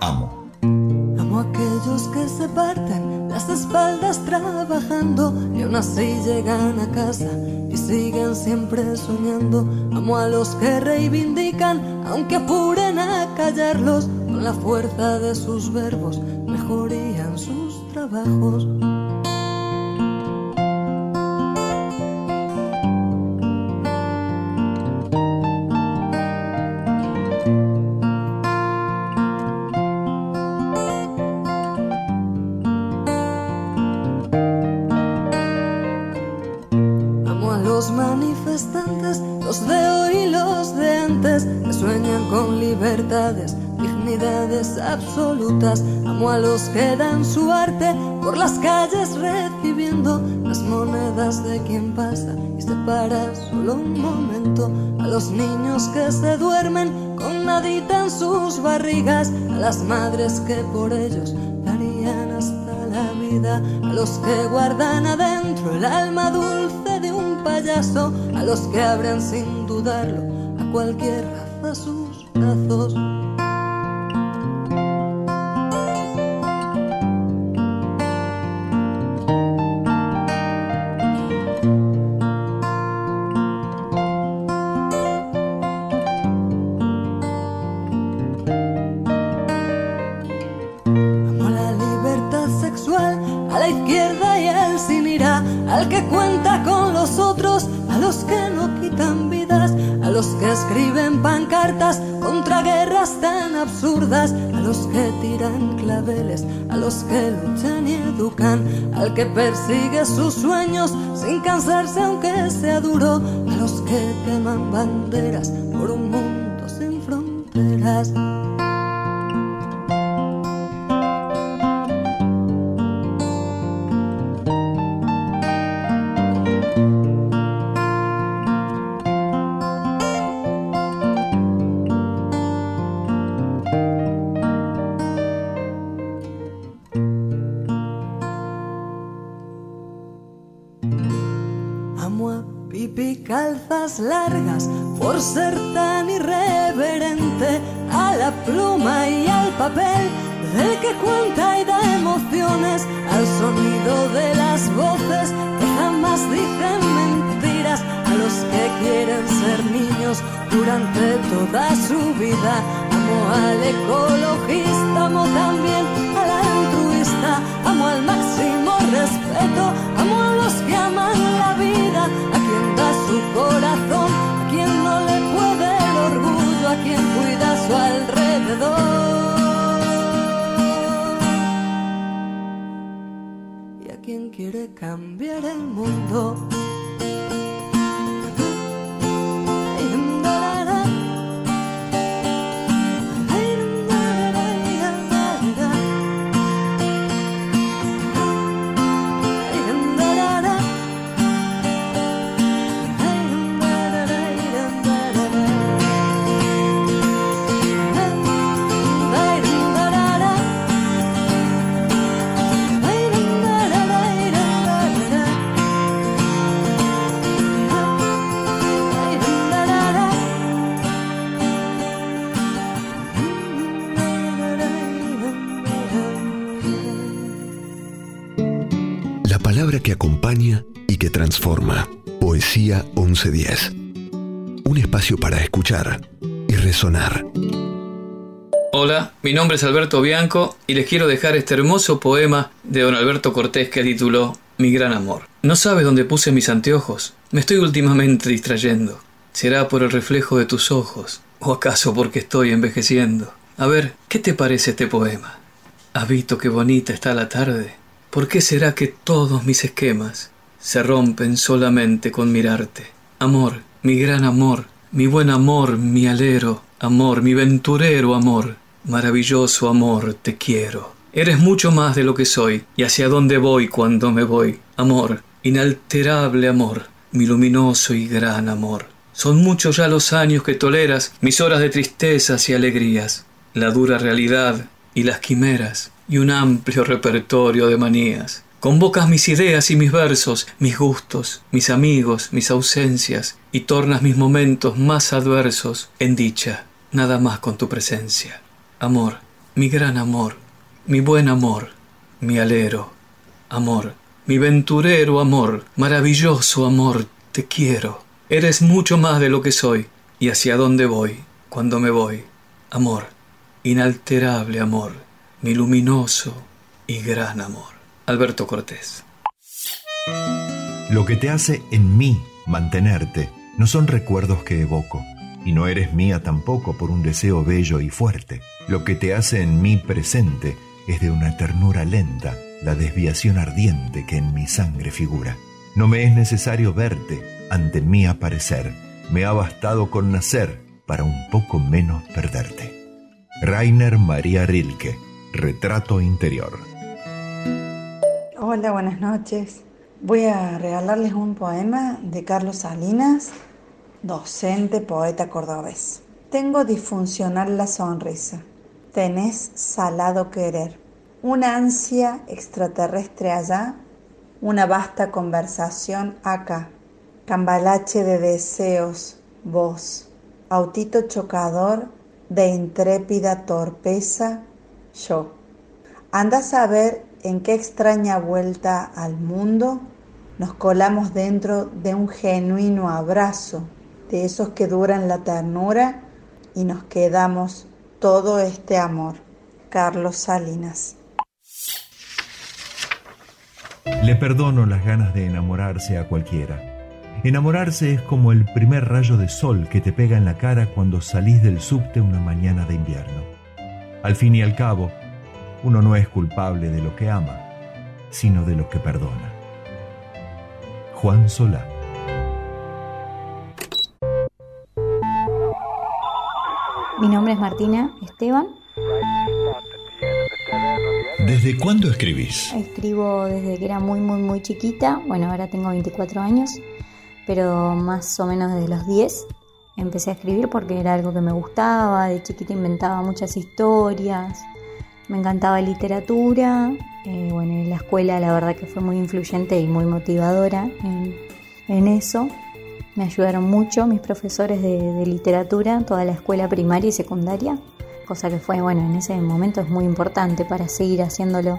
S6: amo.
S22: Amo a aquellos que se parten las espaldas trabajando y aún así llegan a casa y siguen siempre soñando. Amo a los que reivindican, aunque apuren a callarlos, con la fuerza de sus verbos mejorían sus trabajos. Dignidades absolutas. Amo a los que dan su arte por las calles recibiendo las monedas de quien pasa y se para solo un momento. A los niños que se duermen con nadita en sus barrigas, a las madres que por ellos darían hasta la vida, a los que guardan adentro el alma dulce de un payaso, a los que abren sin dudarlo a cualquier raza que persigue sus durante toda su vida. Amo al ecologista amo también al altruista. Amo al máximo respeto amo a los que aman la vida. A quien da su corazón a quien no le puede el orgullo a quien cuida su alrededor. Y a quien quiere cambiar el mundo
S2: acompaña y que transforma. Poesía 1110. Un espacio para escuchar y resonar.
S23: Hola, mi nombre es Alberto Bianco y les quiero dejar este hermoso poema de don Alberto Cortés que tituló Mi gran amor. No sabes dónde puse mis anteojos. Me estoy últimamente distrayendo. ¿Será por el reflejo de tus ojos? ¿O acaso porque estoy envejeciendo? A ver, ¿qué te parece este poema? ¿Has visto qué bonita está la tarde? ¿Por qué será que todos mis esquemas se rompen solamente con mirarte? Amor, mi gran amor, mi buen amor, mi alero, amor, mi venturero amor, maravilloso amor, te quiero. Eres mucho más de lo que soy, y hacia dónde voy cuando me voy. Amor, inalterable amor, mi luminoso y gran amor. Son muchos ya los años que toleras mis horas de tristezas y alegrías, la dura realidad y las quimeras, y un amplio repertorio de manías. Convocas mis ideas y mis versos, mis gustos, mis amigos, mis ausencias, y tornas mis momentos más adversos en dicha, nada más con tu presencia. Amor, mi gran amor, mi buen amor, mi alero, amor, mi venturero amor, maravilloso amor, te quiero. Eres mucho más de lo que soy, y hacia dónde voy, cuando me voy. Amor, inalterable amor, mi luminoso y gran amor. Alberto Cortés.
S6: Lo que te hace en mí mantenerte no son recuerdos que evoco, y no eres mía tampoco por un deseo bello y fuerte. Lo que te hace en mí presente es de una ternura lenta, la desviación ardiente que en mi sangre figura. No me es necesario verte ante mí aparecer, me ha bastado con nacer para un poco menos perderte. Rainer María Rilke, Retrato Interior.
S24: Hola, buenas noches. Voy a regalarles un poema de Carlos Salinas, docente, poeta cordobés. Tengo disfuncional la sonrisa, tenés salado querer, una ansia extraterrestre allá, una vasta conversación acá, cambalache de deseos, voz, autito chocador de intrépida torpeza, yo. Anda a ver en qué extraña vuelta al mundo nos colamos dentro de un genuino abrazo, de esos que duran la ternura y nos quedamos todo este amor. Carlos Salinas.
S6: Le perdono las ganas de enamorarse a cualquiera. Enamorarse es como el primer rayo de sol que te pega en la cara cuando salís del subte una mañana de invierno. Al fin y al cabo, uno no es culpable de lo que ama, sino de lo que perdona. Juan Solá.
S25: Mi nombre es Martina Esteban.
S6: ¿Desde cuándo escribís?
S25: Escribo desde que era muy, muy, muy chiquita. Bueno, ahora tengo 24 años, pero más o menos desde los 10 empecé a escribir porque era algo que me gustaba. De chiquita inventaba muchas historias me encantaba literatura. Eh, bueno, en la escuela la verdad que fue muy influyente y muy motivadora en, eso. Me ayudaron mucho mis profesores de, literatura, toda la escuela primaria y secundaria, cosa que fue, bueno, en ese momento es muy importante para seguir haciéndolo.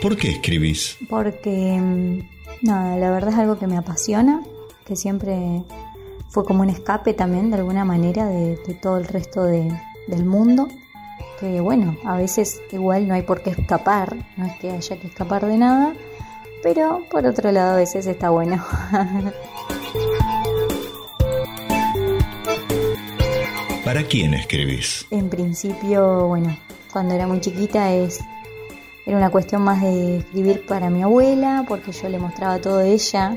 S6: ¿Por qué escribís?
S25: Porque, mm, nada, la verdad es algo que me apasiona, que siempre fue como un escape también de alguna manera de, todo el resto del mundo. Que bueno, a veces igual no hay por qué escapar, no es que haya que escapar de nada, pero por otro lado a veces está bueno.
S6: ¿Para quién escribís?
S25: En principio, bueno, cuando era muy chiquita es era una cuestión más de escribir para mi abuela, porque yo le mostraba todo ella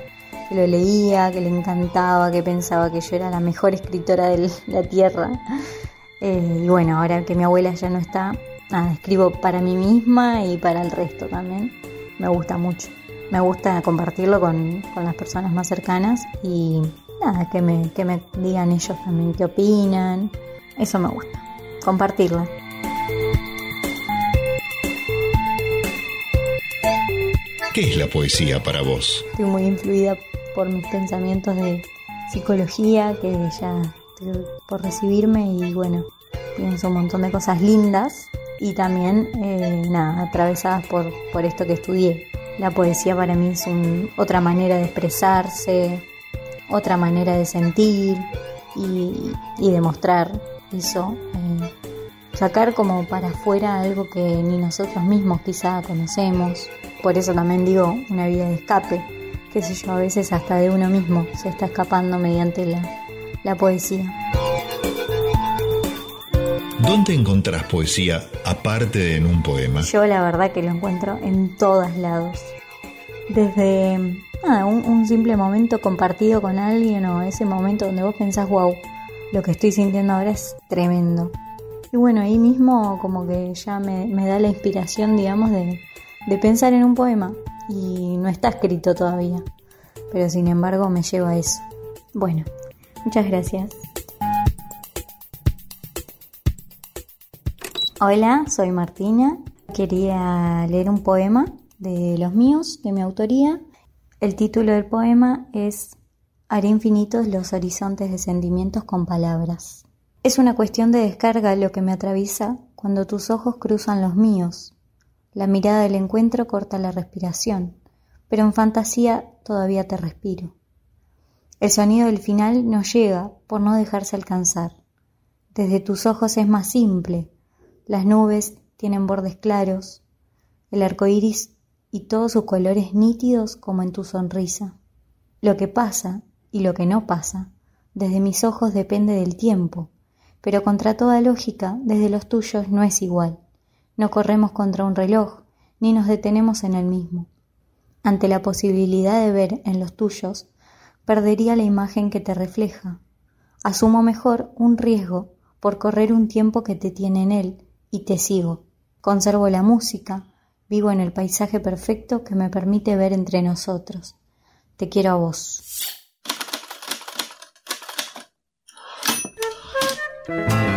S25: que lo leía, que le encantaba, que pensaba que yo era la mejor escritora de la tierra. Eh, y bueno, ahora que mi abuela ya no está, escribo para mí misma y para el resto también. Me gusta mucho. Me gusta compartirlo con, las personas más cercanas y nada, que me, que me digan ellos también qué opinan. Eso me gusta, compartirlo.
S6: ¿Qué es la poesía para vos?
S25: Estoy muy influida por mis pensamientos de psicología, que ya por recibirme y bueno, pienso un montón de cosas lindas y también, eh, nada, atravesadas por, por esto que estudié. La poesía para mí es otra manera de expresarse, otra manera de sentir y, y demostrar eso. Eh, sacar como para afuera algo que ni nosotros mismos quizá conocemos. Por eso también digo una vía de escape, qué sé yo, a veces hasta de uno mismo se está escapando mediante la, la poesía.
S6: ¿Dónde encontrás poesía aparte de en un poema?
S25: Yo la verdad que lo encuentro en todos lados. Desde un, un, simple momento compartido con alguien o ese momento donde vos pensás, wow, lo que estoy sintiendo ahora es tremendo. Y bueno, ahí mismo como que ya me, da la inspiración, digamos, de, de pensar en un poema. Y no está escrito todavía, pero sin embargo me lleva a eso. Bueno, muchas gracias. Hola, soy Martina. Quería leer un poema de los míos, de mi autoría. El título del poema es Haré infinitos los horizontes de sentimientos con palabras. Es una cuestión de descarga lo que me atraviesa cuando tus ojos cruzan los míos. La mirada del encuentro corta la respiración, pero en fantasía todavía te respiro. El sonido del final no llega por no dejarse alcanzar. Desde tus ojos es más simple, las nubes tienen bordes claros, el arco iris y todos sus colores nítidos como en tu sonrisa. Lo que pasa y lo que no pasa, desde mis ojos depende del tiempo, pero contra toda lógica, desde los tuyos no es igual. No corremos contra un reloj, ni nos detenemos en el mismo. Ante la posibilidad de ver en los tuyos, perdería la imagen que te refleja. Asumo mejor un riesgo por correr un tiempo que te tiene en él y te sigo. Conservo la música, vivo en el paisaje perfecto que me permite ver entre nosotros. Te quiero a vos.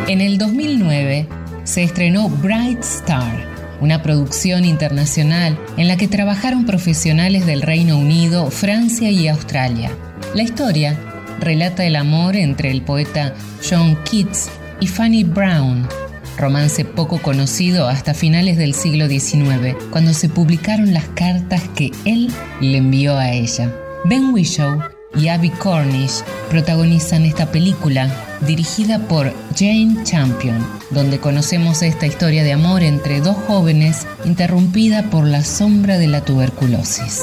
S8: En el 2009 se estrenó Bright Star, una producción internacional en la que trabajaron profesionales del Reino Unido, Francia y Australia. La historia relata el amor entre el poeta John Keats y Fanny Brown, romance poco conocido hasta finales del siglo XIX, cuando se publicaron las cartas que él le envió a ella. Ben Whishaw y Abby Cornish protagonizan esta película dirigida por Jane Champion, donde conocemos esta historia de amor entre dos jóvenes interrumpida por la sombra de la tuberculosis.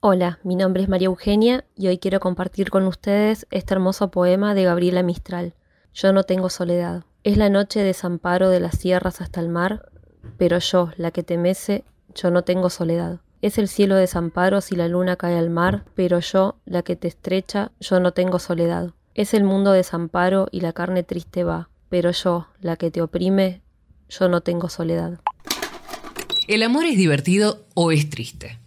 S26: Hola, mi nombre es María Eugenia y hoy quiero compartir con ustedes este hermoso poema de Gabriela Mistral. Yo no tengo soledad. Es la noche de desamparo de las sierras hasta el mar, pero yo, la que te mece, yo no tengo soledad. Es el cielo de desamparo si la luna cae al mar, pero yo, la que te estrecha, yo no tengo soledad. Es el mundo de desamparo y la carne triste va, pero yo, la que te oprime, yo no tengo soledad.
S8: El amor es divertido o es triste.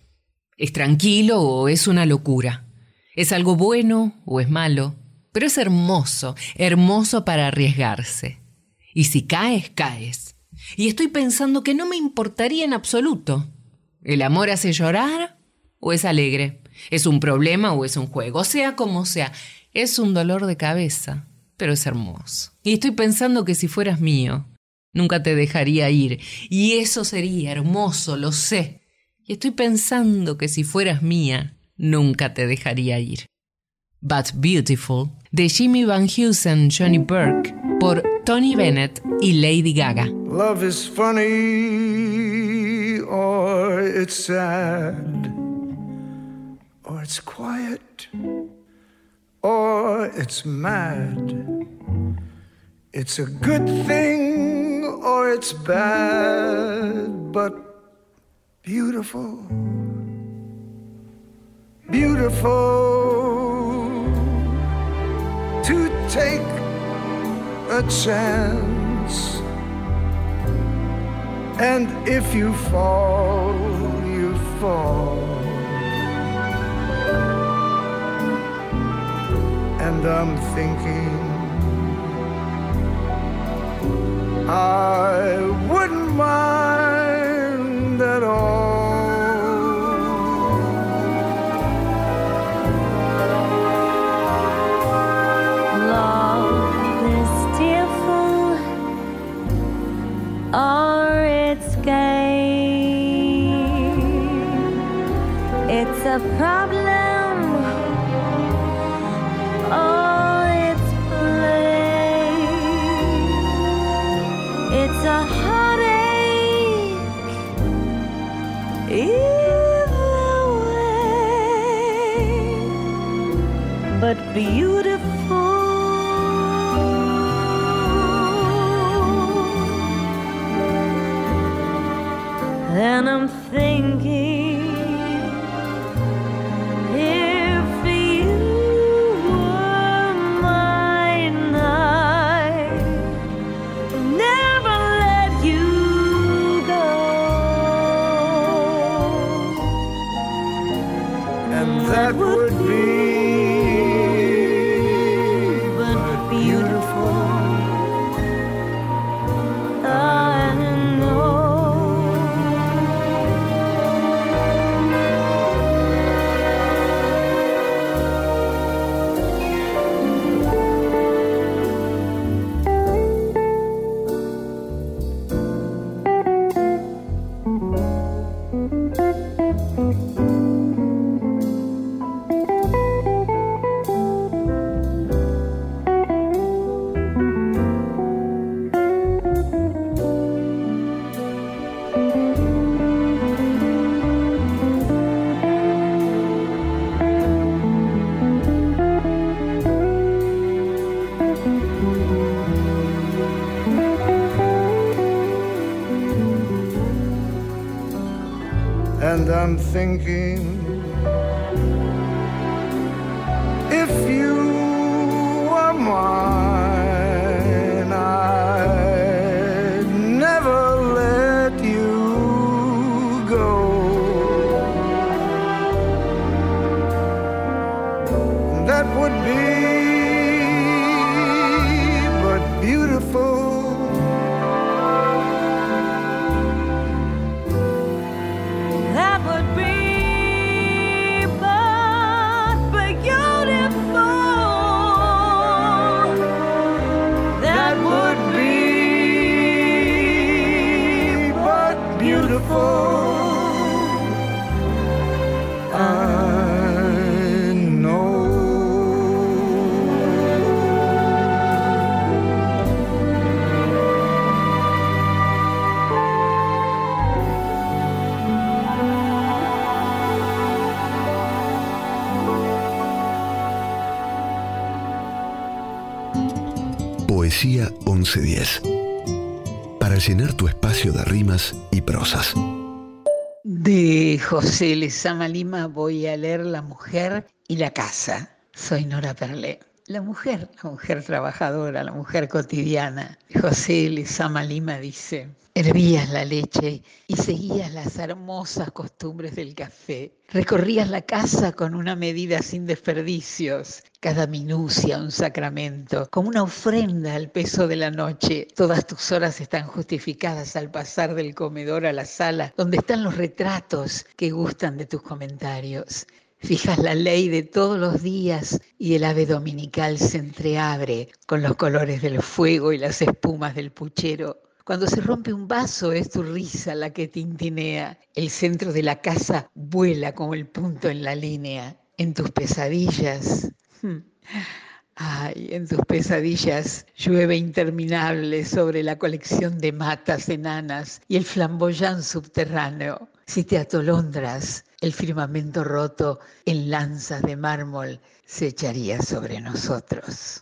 S8: Es tranquilo o es una locura. Es algo bueno o es malo. Pero es hermoso, hermoso para arriesgarse. Y si caes, caes. Y estoy pensando que no me importaría en absoluto. ¿El amor hace llorar o es alegre? ¿Es un problema o es un juego? Sea como sea, es un dolor de cabeza, pero es hermoso. Y estoy pensando que si fueras mío, nunca te dejaría ir. Y eso sería hermoso, lo sé. Y estoy pensando que si fueras mía, nunca te dejaría ir. But Beautiful de Jimmy Van Heusen, Johnny Burke por Tony Bennett y Lady Gaga.
S27: Love is funny or it's sad or it's quiet or it's mad. It's a good thing or it's bad, but beautiful, beautiful to take a chance. And if you fall, you fall. And I'm thinking I wouldn't mind at all. A problem. Oh, it's plain. It's a heartache. Either way, but beautiful. And I'm thinking
S28: De
S29: José Lezama Lima voy a leer La mujer y la casa. Soy Nora Perlé. La mujer, la mujer trabajadora, la mujer cotidiana. José Lezama Lima dice, hervías la leche y seguías las hermosas costumbres del café. Recorrías la casa con una medida sin desperdicios, cada minucia un sacramento, como una ofrenda al peso de la noche. Todas tus horas están justificadas al pasar del comedor a la sala, donde están los retratos que gustan de tus comentarios. Fijas la ley de todos los días y el ave dominical se entreabre con los colores del fuego y las espumas del puchero. Cuando se rompe un vaso es tu risa la que tintinea. El centro de la casa vuela como el punto en la línea. En tus pesadillas. Ay, en tus pesadillas llueve interminable sobre la colección de matas enanas y el flamboyán subterráneo. Si te atolondras, el firmamento roto en lanzas de mármol se echaría sobre nosotros.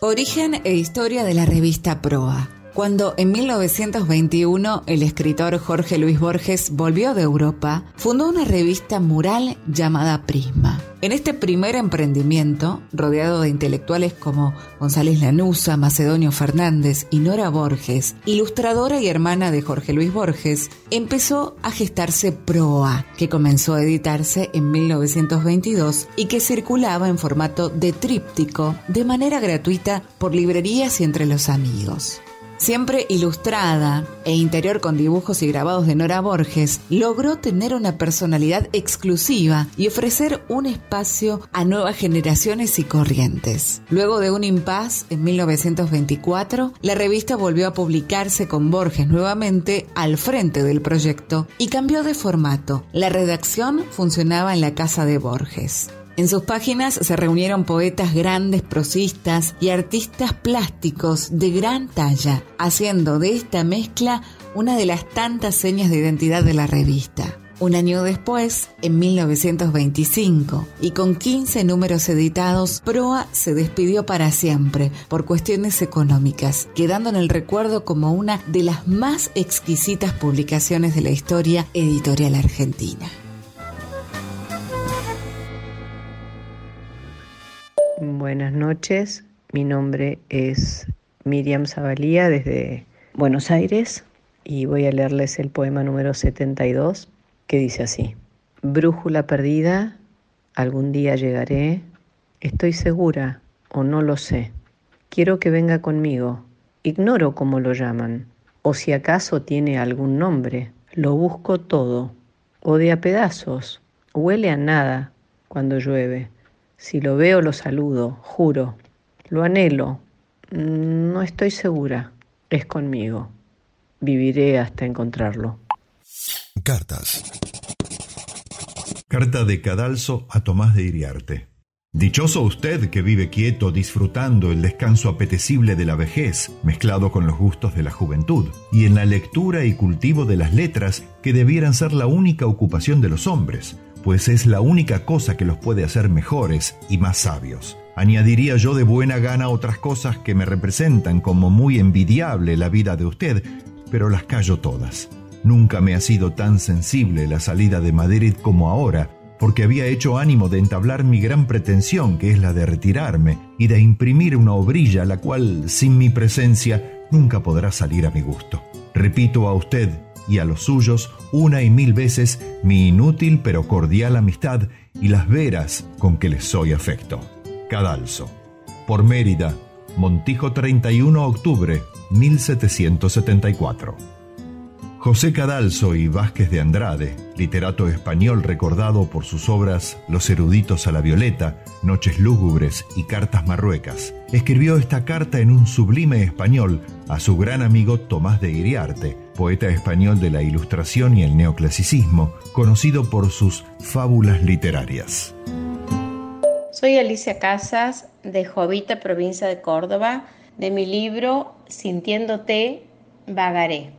S4: Origen e historia de la revista Proa. Cuando en 1921 el escritor Jorge Luis Borges volvió de Europa, fundó una revista mural llamada Prisma. En este primer emprendimiento, rodeado de intelectuales como González Lanusa, Macedonio Fernández y Nora Borges, ilustradora y hermana de Jorge Luis Borges, empezó a gestarse Proa, que comenzó a editarse en 1922 y que circulaba en formato de tríptico de manera gratuita por librerías y entre los amigos. Siempre ilustrada e interior con dibujos y grabados de Nora Borges, logró tener una personalidad exclusiva y ofrecer un espacio a nuevas generaciones y corrientes. Luego de un impas en 1924, la revista volvió a publicarse con Borges nuevamente al frente del proyecto y cambió de formato. La redacción funcionaba en la casa de Borges. En sus páginas se reunieron poetas grandes, prosistas y artistas plásticos de gran talla, haciendo de esta mezcla una de las tantas señas de identidad de la revista. Un año después, en 1925, y con 15 números editados, Proa se despidió para siempre por cuestiones económicas, quedando en el recuerdo como una de las más exquisitas publicaciones de la historia editorial argentina.
S30: Buenas noches, mi nombre es Miriam Zabalía desde Buenos Aires y voy a leerles el poema número 72 que dice así. Brújula perdida, algún día llegaré, estoy segura o no lo sé. Quiero que venga conmigo, ignoro cómo lo llaman, o si acaso tiene algún nombre, lo busco todo, o de a pedazos, huele a nada cuando llueve. Si lo veo lo saludo, juro. Lo anhelo. No estoy segura. Es conmigo. Viviré hasta encontrarlo.
S2: Cartas.
S6: Carta de Cadalso a Tomás de Iriarte. Dichoso usted que vive quieto disfrutando el descanso apetecible de la vejez, mezclado con los gustos de la juventud, y en la lectura y cultivo de las letras que debieran ser la única ocupación de los hombres, pues es la única cosa que los puede hacer mejores y más sabios. Añadiría yo de buena gana otras cosas que me representan como muy envidiable la vida de usted, pero las callo todas. Nunca me ha sido tan sensible la salida de Madrid como ahora, porque había hecho ánimo de entablar mi gran pretensión, que es la de retirarme y de imprimir una obrilla, la cual, sin mi presencia, nunca podrá salir a mi gusto. Repito a usted y a los suyos una y mil veces mi inútil pero cordial amistad y las veras con que les soy afecto. Cadalso. Por Mérida, Montijo 31 octubre 1774. José Cadalso y Vázquez de Andrade, literato español recordado por sus obras Los eruditos a la violeta, Noches lúgubres y Cartas marruecas, escribió esta carta en un sublime español a su gran amigo Tomás de Iriarte, poeta español de la Ilustración y el Neoclasicismo, conocido por sus fábulas literarias.
S31: Soy Alicia Casas, de Jovita, provincia de Córdoba, de mi libro Sintiéndote, vagaré.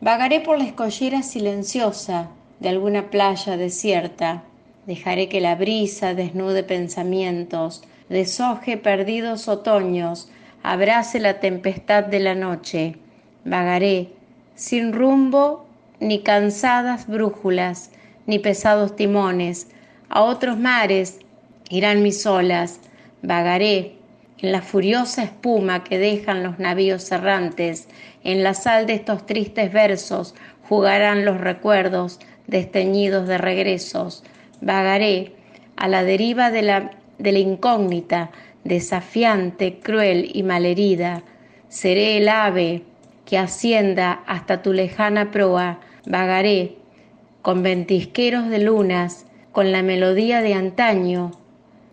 S31: Vagaré por la escollera silenciosa de alguna playa desierta. Dejaré que la brisa desnude pensamientos, deshoje perdidos otoños, abrace la tempestad de la noche. Vagaré, sin rumbo, ni cansadas brújulas, ni pesados timones. A otros mares irán mis olas. Vagaré en la furiosa espuma que dejan los navíos errantes, en la sal de estos tristes versos jugarán los recuerdos desteñidos de regresos. Vagaré a la deriva de la, de la incógnita, desafiante, cruel y malherida. Seré el ave que ascienda hasta tu lejana proa. Vagaré con ventisqueros de lunas, con la melodía de antaño,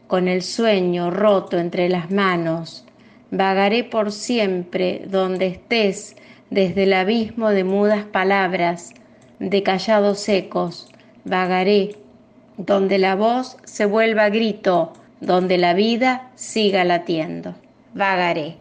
S31: con el sueño roto entre las manos. Vagaré por siempre donde estés, desde el abismo de mudas palabras, de callados ecos. Vagaré donde la voz se vuelva grito, donde la vida siga latiendo. Vagaré.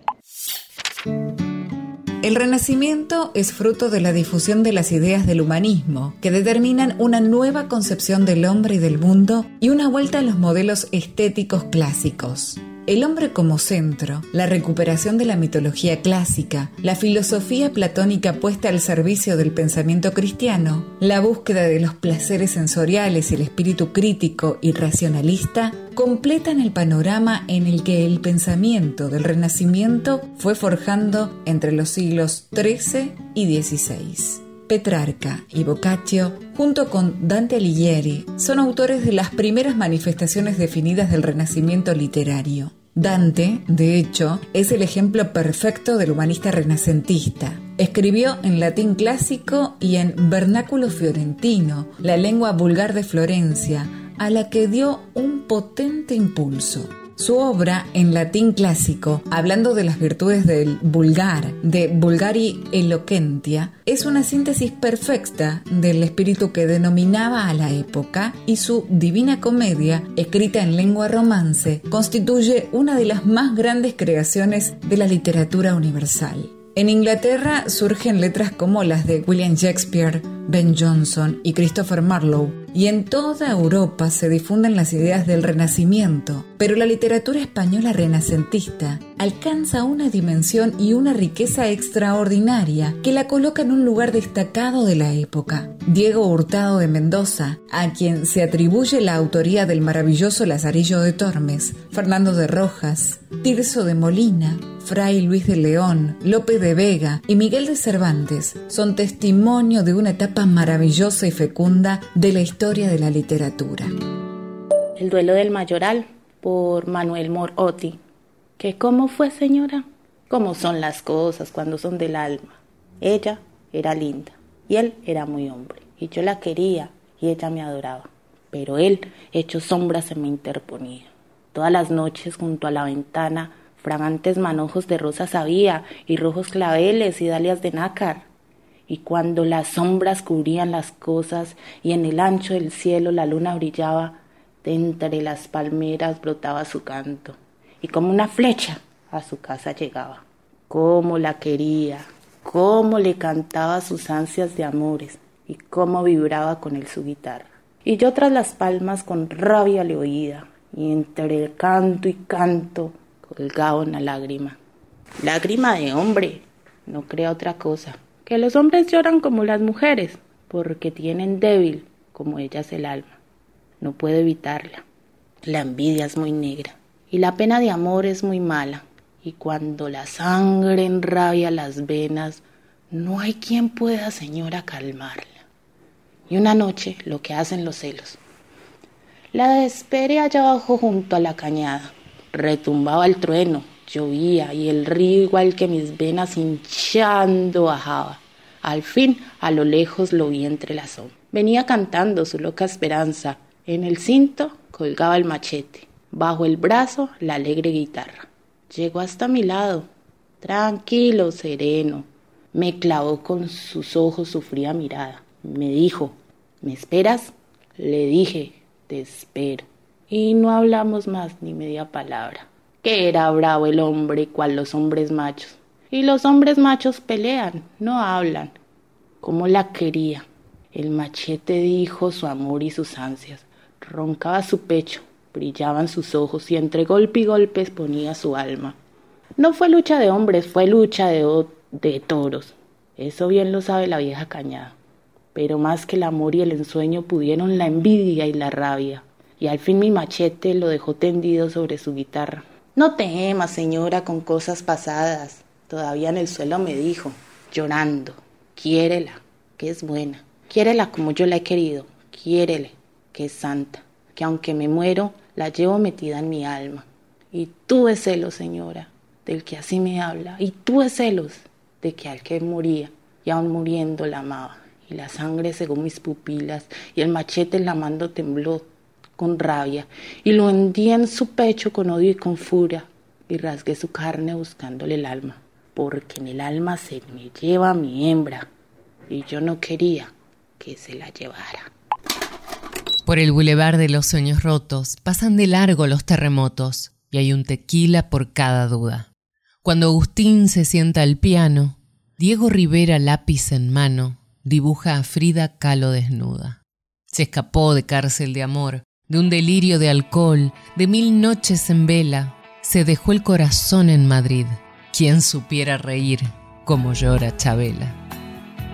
S4: El Renacimiento es fruto de la difusión de las ideas del humanismo, que determinan una nueva concepción del hombre y del mundo y una vuelta a los modelos estéticos clásicos. El hombre como centro, la recuperación de la mitología clásica, la filosofía platónica puesta al servicio del pensamiento cristiano, la búsqueda de los placeres sensoriales y el espíritu crítico y racionalista completan el panorama en el que el pensamiento del Renacimiento fue forjando entre los siglos XIII y XVI. Petrarca y Boccaccio, junto con Dante Alighieri, son autores de las primeras manifestaciones definidas del Renacimiento literario. Dante, de hecho, es el ejemplo perfecto del humanista renacentista. Escribió en latín clásico y en vernáculo fiorentino, la lengua vulgar de Florencia, a la que dio un potente impulso. Su obra en latín clásico, hablando de las virtudes del vulgar, de vulgari eloquentia, es una síntesis perfecta del espíritu que denominaba a la época y su Divina Comedia, escrita en lengua romance, constituye una de las más grandes creaciones de la literatura universal. En Inglaterra surgen letras como las de William Shakespeare, Ben Jonson y Christopher Marlowe, y en toda Europa se difunden las ideas del Renacimiento, pero la literatura española renacentista alcanza una dimensión y una riqueza extraordinaria que la coloca en un lugar destacado de la época. Diego Hurtado de Mendoza, a quien se atribuye la autoría del maravilloso Lazarillo de Tormes, Fernando de Rojas, Tirso de Molina, Fray Luis de León, Lope de Vega y Miguel de Cervantes son testimonio de una etapa maravillosa y fecunda de la historia de la literatura.
S32: El duelo del mayoral por Manuel Morotti. ¿Que cómo fue, señora? ¿Cómo son las cosas cuando son del alma? Ella era linda y él era muy hombre y yo la quería y ella me adoraba. Pero él, hecho sombra, se me interponía. Todas las noches junto a la ventana fragantes manojos de rosas había y rojos claveles y dalias de nácar. Y cuando las sombras cubrían las cosas y en el ancho del cielo la luna brillaba, de entre las palmeras brotaba su canto y como una flecha a su casa llegaba. Cómo la quería, cómo le cantaba sus ansias de amores y cómo vibraba con él su guitarra. Y yo tras las palmas con rabia le oía y entre canto y canto colgaba una lágrima. Lágrima de hombre, no crea otra cosa. Que los hombres lloran como las mujeres, porque tienen débil como ellas el alma. No puedo evitarla. La envidia es muy negra y la pena de amor es muy mala. Y cuando la sangre enrabia las venas, no hay quien pueda, señora, calmarla. Y una noche lo que hacen los celos. La desesperé allá abajo junto a la cañada retumbaba el trueno, llovía y el río igual que mis venas hinchando bajaba. Al fin, a lo lejos lo vi entre la sombra. Venía cantando su loca esperanza. En el cinto colgaba el machete, bajo el brazo la alegre guitarra. Llegó hasta mi lado, tranquilo, sereno. Me clavó con sus ojos su fría mirada. Me dijo, ¿me esperas? Le dije, te espero y no hablamos más ni media palabra. Que era bravo el hombre cual los hombres machos. Y los hombres machos pelean, no hablan. Como la quería. El machete dijo su amor y sus ansias. Roncaba su pecho, brillaban sus ojos y entre golpe y golpe exponía su alma. No fue lucha de hombres, fue lucha de, de toros. Eso bien lo sabe la vieja cañada. Pero más que el amor y el ensueño pudieron la envidia y la rabia y al fin mi machete lo dejó tendido sobre su guitarra. No temas, señora, con cosas pasadas. Todavía en el suelo me dijo, llorando, quiérela, que es buena. Quiérela como yo la he querido. Quiérele, que es santa. Que aunque me muero, la llevo metida en mi alma. Y tuve celos, señora, del que así me habla. Y tuve celos de que al que moría, y aún muriendo la amaba. Y la sangre cegó mis pupilas, y el machete en la mano tembló con rabia y lo hundí en su pecho con odio y con furia y rasgué su carne buscándole el alma, porque en el alma se me lleva mi hembra y yo no quería que se la llevara.
S8: Por el bulevar de los sueños rotos pasan de largo los terremotos y hay un tequila por cada duda. Cuando Agustín se sienta al piano, Diego Rivera lápiz en mano dibuja a Frida Kahlo desnuda. Se escapó de cárcel de amor, de un delirio de alcohol, de mil noches en vela, se dejó el corazón en Madrid. ¿Quién supiera reír como llora Chabela?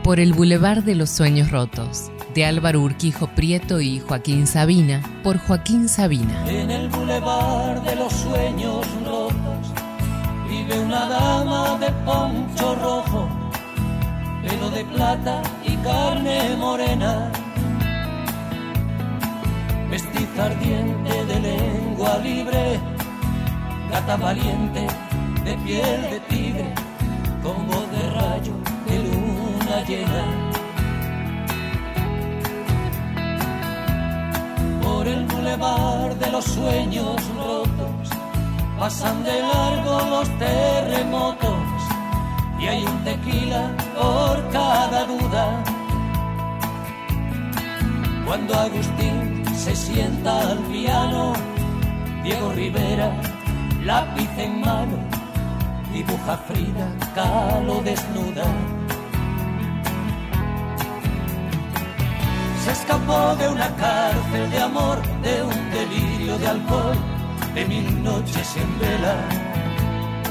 S8: Por el Boulevard de los Sueños Rotos, de Álvaro Urquijo Prieto y Joaquín Sabina, por Joaquín Sabina.
S11: En el Boulevard de los Sueños Rotos vive una dama de poncho rojo, pelo de plata y carne morena mestiza ardiente de lengua libre, gata valiente de piel de tigre, con voz de rayo de luna llena. Por el bulevar de los sueños rotos pasan de largo los terremotos y hay un tequila por cada duda. Cuando Agustín se sienta al piano, Diego Rivera, lápiz en mano, dibuja Frida Kahlo desnuda. Se escapó de una cárcel de amor, de un delirio de alcohol, de mil noches en vela.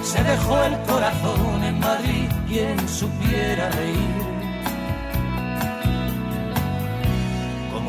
S11: Se dejó el corazón en Madrid, quien supiera reír.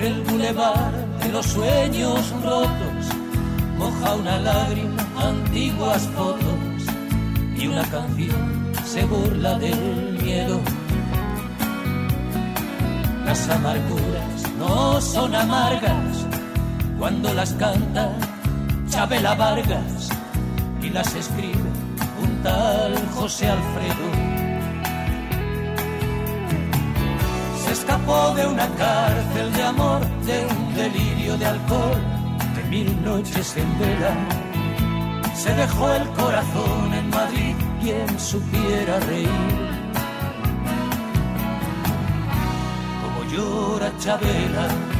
S11: El bulevar de los sueños rotos, moja una lágrima antiguas fotos y una canción se burla del miedo. Las amarguras no son amargas cuando las canta Chabela Vargas y las escribe un tal José Alfredo. Se escapó de una cárcel de amor, de un delirio de alcohol, de mil noches en vela. Se dejó el corazón en Madrid, quien supiera reír. Como llora Chabela.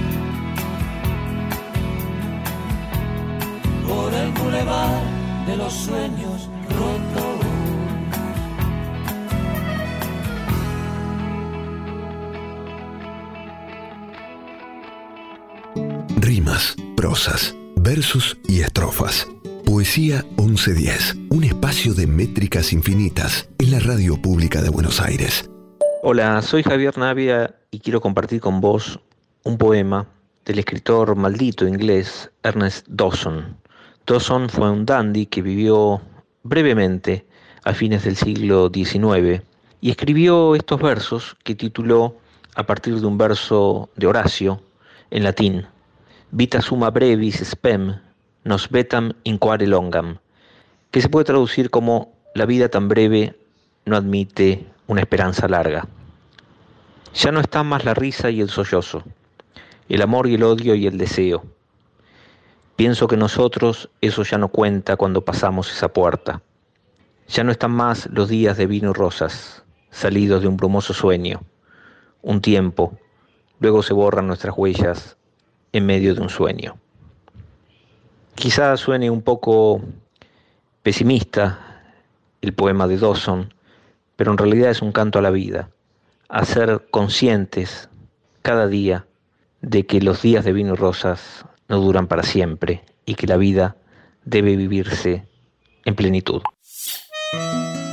S11: Por el bulevar de los sueños rotos.
S2: Rimas, prosas, versos y estrofas. Poesía 1110, un espacio de métricas infinitas en la radio pública de Buenos Aires.
S21: Hola, soy Javier Navia y quiero compartir con vos un poema del escritor maldito inglés Ernest Dawson. Dawson fue un dandy que vivió brevemente a fines del siglo XIX y escribió estos versos que tituló a partir de un verso de Horacio en latín, Vita summa brevis spem, nos vetam inquare longam, que se puede traducir como la vida tan breve no admite una esperanza larga. Ya no están más la risa y el sollozo, el amor y el odio y el deseo. Pienso que nosotros eso ya no cuenta cuando pasamos esa puerta. Ya no están más los días de vino y rosas, salidos de un brumoso sueño. Un tiempo, luego se borran nuestras huellas en medio de un sueño. Quizás suene un poco pesimista el poema de Dawson, pero en realidad es un canto a la vida, a ser conscientes cada día de que los días de vino y rosas no duran para siempre y que la vida debe vivirse en plenitud.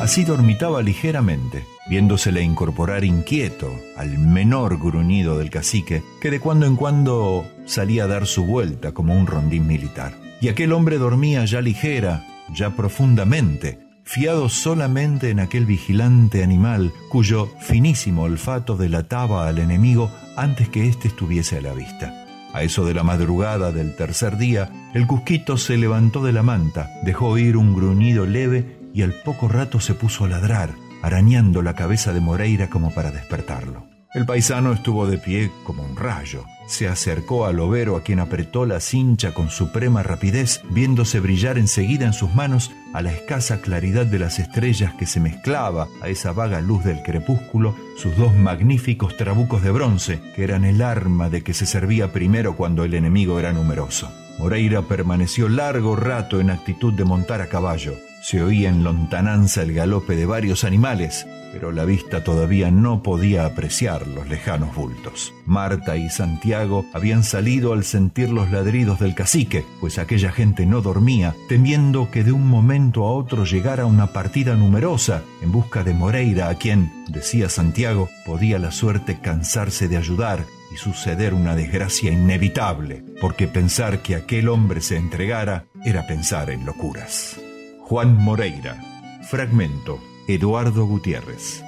S6: Así dormitaba ligeramente, viéndosele incorporar inquieto al menor gruñido del cacique, que de cuando en cuando salía a dar su vuelta como un rondín militar. Y aquel hombre dormía ya ligera, ya profundamente, fiado solamente en aquel vigilante animal cuyo finísimo olfato delataba al enemigo antes que éste estuviese a la vista. A eso de la madrugada del tercer día, el cusquito se levantó de la manta, dejó oír un gruñido leve y al poco rato se puso a ladrar, arañando la cabeza de Moreira como para despertarlo. El paisano estuvo de pie como un rayo. Se acercó al overo a quien apretó la cincha con suprema rapidez, viéndose brillar enseguida en sus manos a la escasa claridad de las estrellas que se mezclaba a esa vaga luz del crepúsculo sus dos magníficos trabucos de bronce, que eran el arma de que se servía primero cuando el enemigo era numeroso. Moreira permaneció largo rato en actitud de montar a caballo. Se oía en lontananza el galope de varios animales, pero la vista todavía no podía apreciar los lejanos bultos. Marta y Santiago habían salido al sentir los ladridos del cacique, pues aquella gente no dormía, temiendo que de un momento a otro llegara una partida numerosa en busca de Moreira, a quien, decía Santiago, podía la suerte cansarse de ayudar y suceder una desgracia inevitable, porque pensar que aquel hombre se entregara era pensar en locuras. Juan Moreira, fragmento Eduardo Gutiérrez.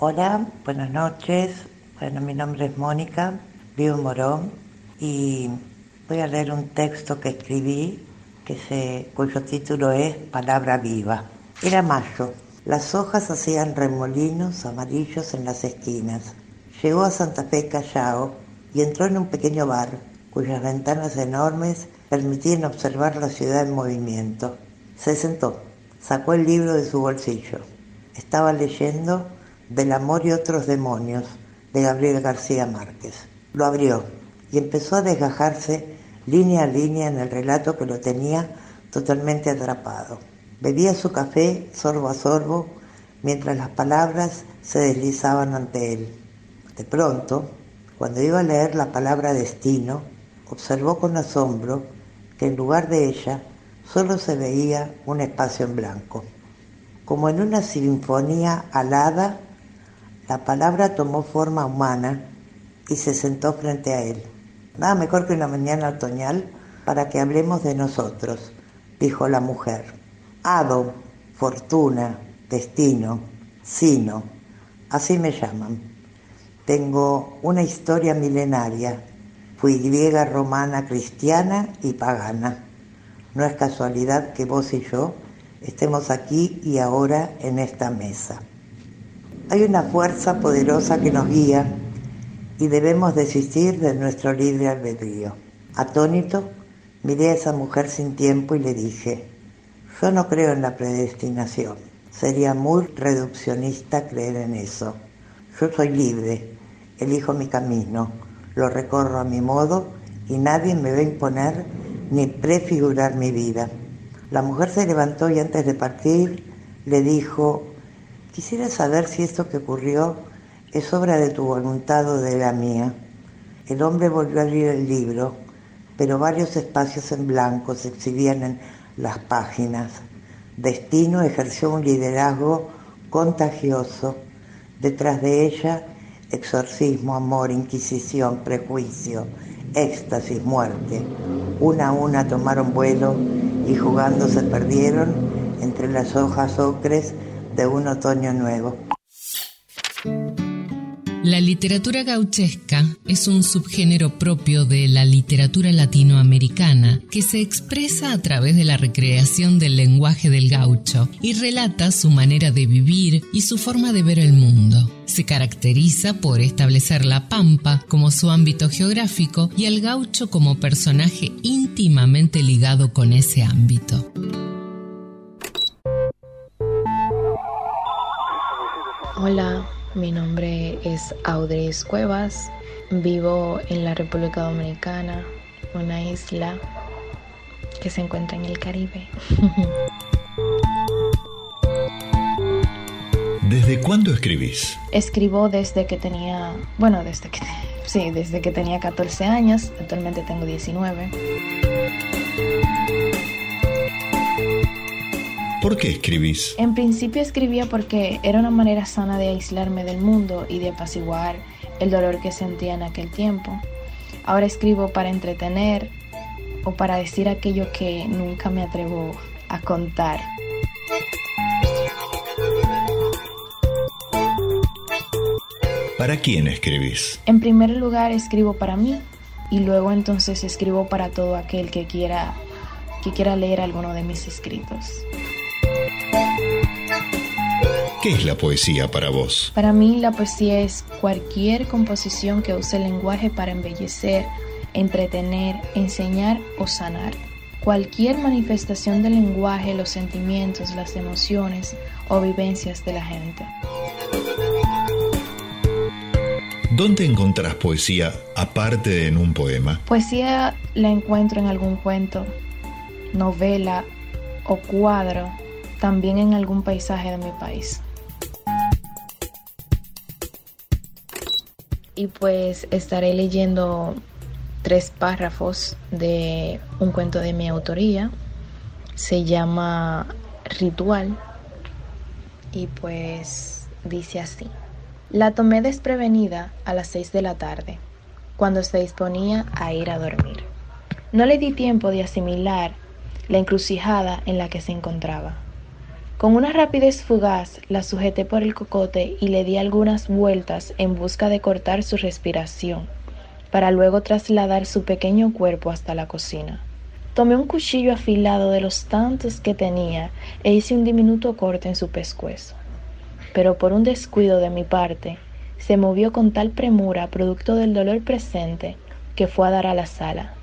S33: Hola, buenas noches. Bueno, mi nombre es Mónica, vivo en Morón y voy a leer un texto que escribí que se, cuyo título es Palabra viva. Era mayo. Las hojas hacían remolinos amarillos en las esquinas. Llegó a Santa Fe Callao y entró en un pequeño bar cuyas ventanas enormes permitían observar la ciudad en movimiento. Se sentó Sacó el libro de su bolsillo. Estaba leyendo Del amor y otros demonios de Gabriel García Márquez. Lo abrió y empezó a desgajarse línea a línea en el relato que lo tenía totalmente atrapado. Bebía su café sorbo a sorbo mientras las palabras se deslizaban ante él. De pronto, cuando iba a leer la palabra destino, observó con asombro que en lugar de ella solo se veía un espacio en blanco. Como en una sinfonía alada, la palabra tomó forma humana y se sentó frente a él. Nada mejor que una mañana otoñal para que hablemos de nosotros, dijo la mujer. Ado, fortuna, destino, sino, así me llaman. Tengo una historia milenaria. Fui griega, romana, cristiana y pagana. No es casualidad que vos y yo estemos aquí y ahora en esta mesa. Hay una fuerza poderosa que nos guía y debemos desistir de nuestro libre albedrío. Atónito, miré a esa mujer sin tiempo y le dije, yo no creo en la predestinación. Sería muy reduccionista creer en eso. Yo soy libre, elijo mi camino, lo recorro a mi modo y nadie me va a imponer ni prefigurar mi vida. La mujer se levantó y antes de partir le dijo, quisiera saber si esto que ocurrió es obra de tu voluntad o de la mía. El hombre volvió a abrir el libro, pero varios espacios en blanco se exhibían en las páginas. Destino ejerció un liderazgo contagioso. Detrás de ella, exorcismo, amor, inquisición, prejuicio, éxtasis, muerte. Una a una tomaron vuelo y jugando se perdieron entre las hojas ocres de un otoño nuevo.
S8: La literatura gauchesca es un subgénero propio de la literatura latinoamericana que se expresa a través de la recreación del lenguaje del gaucho y relata su manera de vivir y su forma de ver el mundo. Se caracteriza por establecer la pampa como su ámbito geográfico y al gaucho como personaje íntimamente ligado con ese ámbito.
S34: Hola, mi nombre es Audrey Cuevas. Vivo en la República Dominicana, una isla que se encuentra en el Caribe.
S6: ¿Desde cuándo escribís?
S34: Escribo desde que tenía, bueno, desde que sí, desde que tenía 14 años, actualmente tengo 19.
S6: ¿Por qué escribís?
S34: En principio escribía porque era una manera sana de aislarme del mundo y de apaciguar el dolor que sentía en aquel tiempo. Ahora escribo para entretener o para decir aquello que nunca me atrevo a contar.
S6: ¿Para quién escribís?
S34: En primer lugar escribo para mí y luego entonces escribo para todo aquel que quiera que quiera leer alguno de mis escritos.
S6: ¿Qué es la poesía para vos?
S34: Para mí la poesía es cualquier composición que use el lenguaje para embellecer, entretener, enseñar o sanar. Cualquier manifestación del lenguaje, los sentimientos, las emociones o vivencias de la gente.
S6: ¿Dónde encontrás poesía aparte de en un poema?
S34: Poesía la encuentro en algún cuento, novela o cuadro, también en algún paisaje de mi país. Y pues estaré leyendo tres párrafos de un cuento de mi autoría. Se llama Ritual y pues dice así. La tomé desprevenida a las seis de la tarde, cuando se disponía a ir a dormir. No le di tiempo de asimilar la encrucijada en la que se encontraba. Con una rapidez fugaz la sujeté por el cocote y le di algunas vueltas en busca de cortar su respiración, para luego trasladar su pequeño cuerpo hasta la cocina. Tomé un cuchillo afilado de los tantos que tenía e hice un diminuto corte en su pescuezo. Pero por un descuido de mi parte, se movió con tal premura producto del dolor presente que fue a dar a la sala.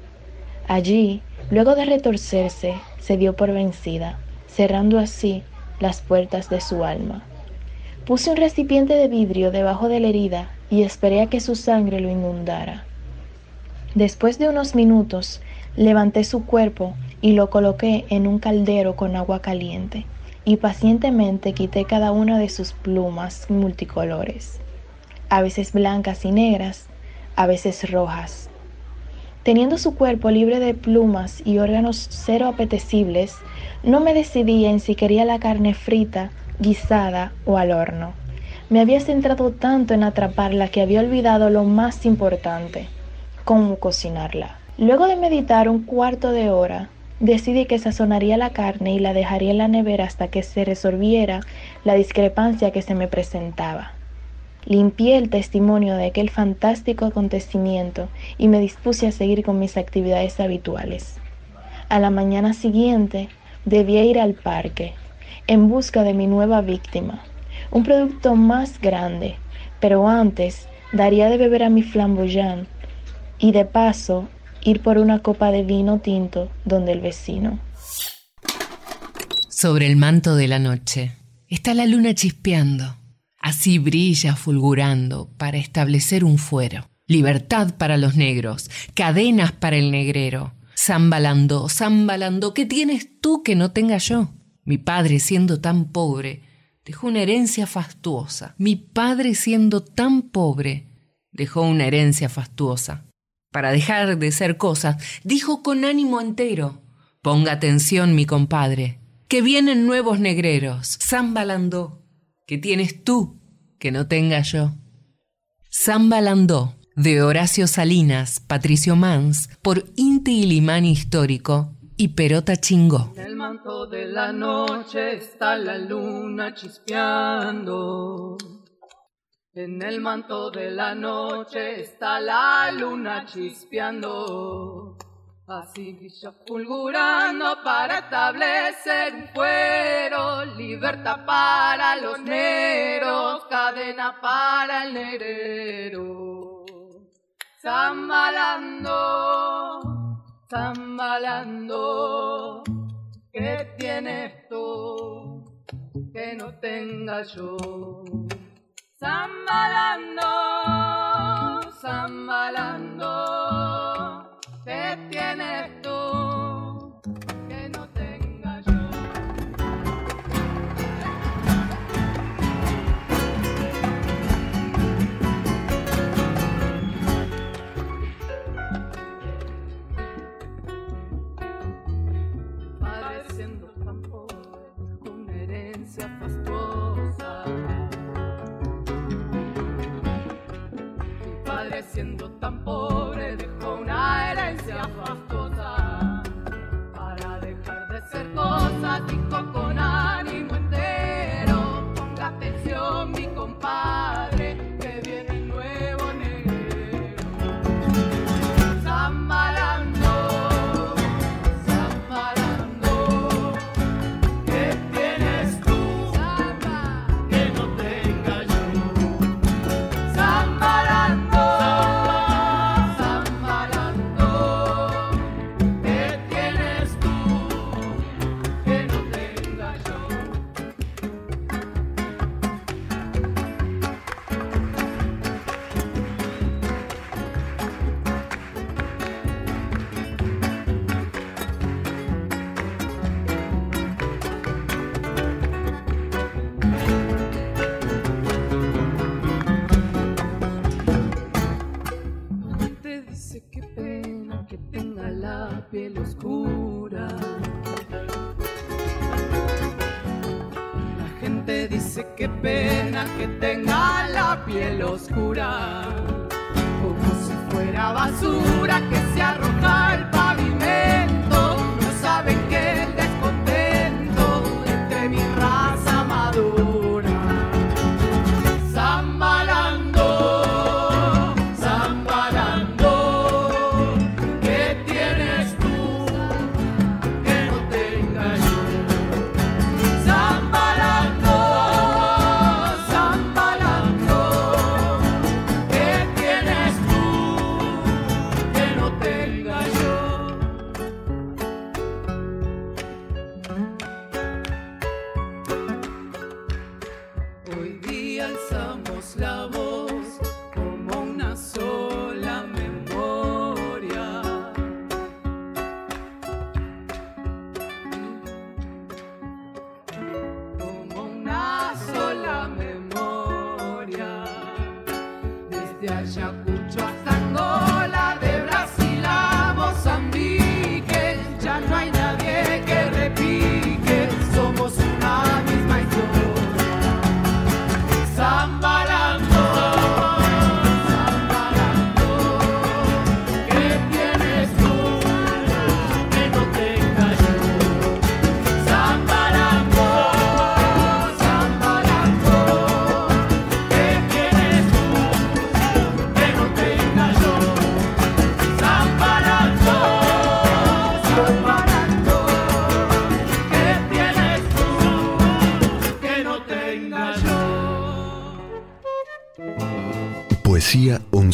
S34: Allí, luego de retorcerse, se dio por vencida, cerrando así las puertas de su alma. Puse un recipiente de vidrio debajo de la herida y esperé a que su sangre lo inundara. Después de unos minutos, levanté su cuerpo y lo coloqué en un caldero con agua caliente y pacientemente quité cada una de sus plumas multicolores, a veces blancas y negras, a veces rojas. Teniendo su cuerpo libre de plumas y órganos cero apetecibles, no me decidía en si quería la carne frita, guisada o al horno. Me había centrado tanto en atraparla que había olvidado lo más importante, cómo cocinarla. Luego de meditar un cuarto de hora, decidí que sazonaría la carne y la dejaría en la nevera hasta que se resolviera la discrepancia que se me presentaba. Limpié el testimonio de aquel fantástico acontecimiento y me dispuse a seguir con mis actividades habituales. A la mañana siguiente debía ir al parque en busca de mi nueva víctima, un producto más grande, pero antes daría de beber a mi flamboyant y de paso ir por una copa de vino tinto donde el vecino.
S8: Sobre el manto de la noche está la luna chispeando. Así brilla fulgurando para establecer un fuero. Libertad para los negros, cadenas para el negrero. Zambalando, zambalando, ¿qué tienes tú que no tenga yo? Mi padre, siendo tan pobre, dejó una herencia fastuosa. Mi padre, siendo tan pobre, dejó una herencia fastuosa. Para dejar de ser cosas, dijo con ánimo entero: Ponga atención, mi compadre, que vienen nuevos negreros. Zambalando, ¿qué tienes tú que no tenga yo? Zambalandó, de Horacio Salinas, Patricio Mans, por Inti Limán Histórico y Perota Chingó.
S35: En el manto de la noche está la luna chispeando. En el manto de la noche está la luna chispeando. Así brilla fulgurando para establecer un fuero, libertad para los negros, cadena para el negrero. Zambalando, zambalando, ¿qué tienes tú que no tenga yo? Zambalando, zambalando, ¿qué tienes tú siendo tan pobre dejó una herencia fastosa Para dejar de ser cosa,
S36: dijo con piel oscura. La gente dice que pena que tenga la piel oscura, como si fuera basura que se
S35: arrojara.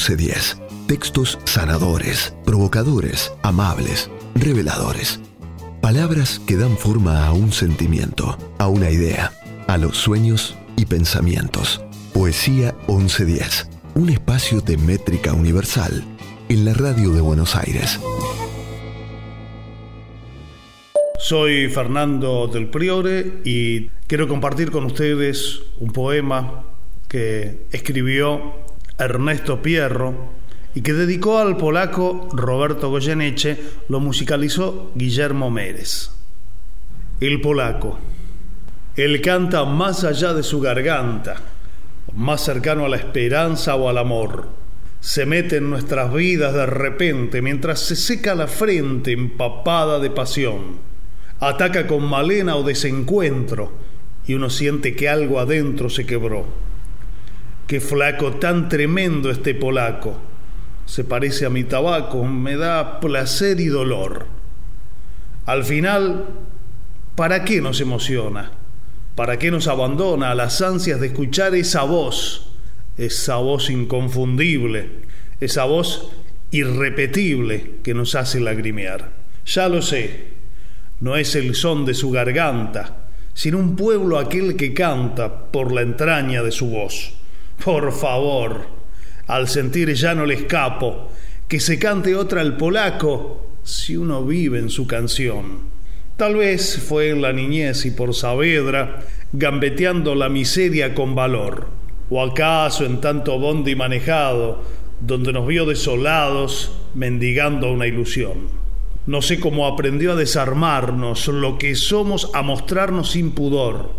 S35: 1110. Textos sanadores, provocadores, amables, reveladores. Palabras que dan forma a un sentimiento, a una idea, a los sueños y pensamientos. Poesía 1110. Un espacio de métrica universal en la radio de Buenos Aires.
S37: Soy Fernando del Priore y quiero compartir con ustedes un poema que escribió Ernesto Pierro y que dedicó al polaco Roberto Goyeneche, lo musicalizó Guillermo Mérez. El polaco. Él canta más allá de su garganta, más cercano a la esperanza o al amor. Se mete en nuestras vidas de repente mientras se seca la frente empapada de pasión. Ataca con malena o desencuentro y uno siente que algo adentro se quebró. Qué flaco tan tremendo este polaco. Se parece a mi tabaco, me da placer y dolor. Al final, ¿para qué nos emociona? ¿Para qué nos abandona a las ansias de escuchar esa voz? Esa voz inconfundible, esa voz irrepetible que nos hace lagrimear. Ya lo sé, no es el son de su garganta, sino un pueblo aquel que canta por la entraña de su voz. Por favor, al sentir ya no le escapo, que se cante otra al polaco si uno vive en su canción. Tal vez fue en la niñez y por Saavedra, gambeteando la miseria con valor, o acaso en tanto bondi manejado, donde nos vio desolados, mendigando una ilusión. No sé cómo aprendió a desarmarnos lo que somos, a mostrarnos sin pudor.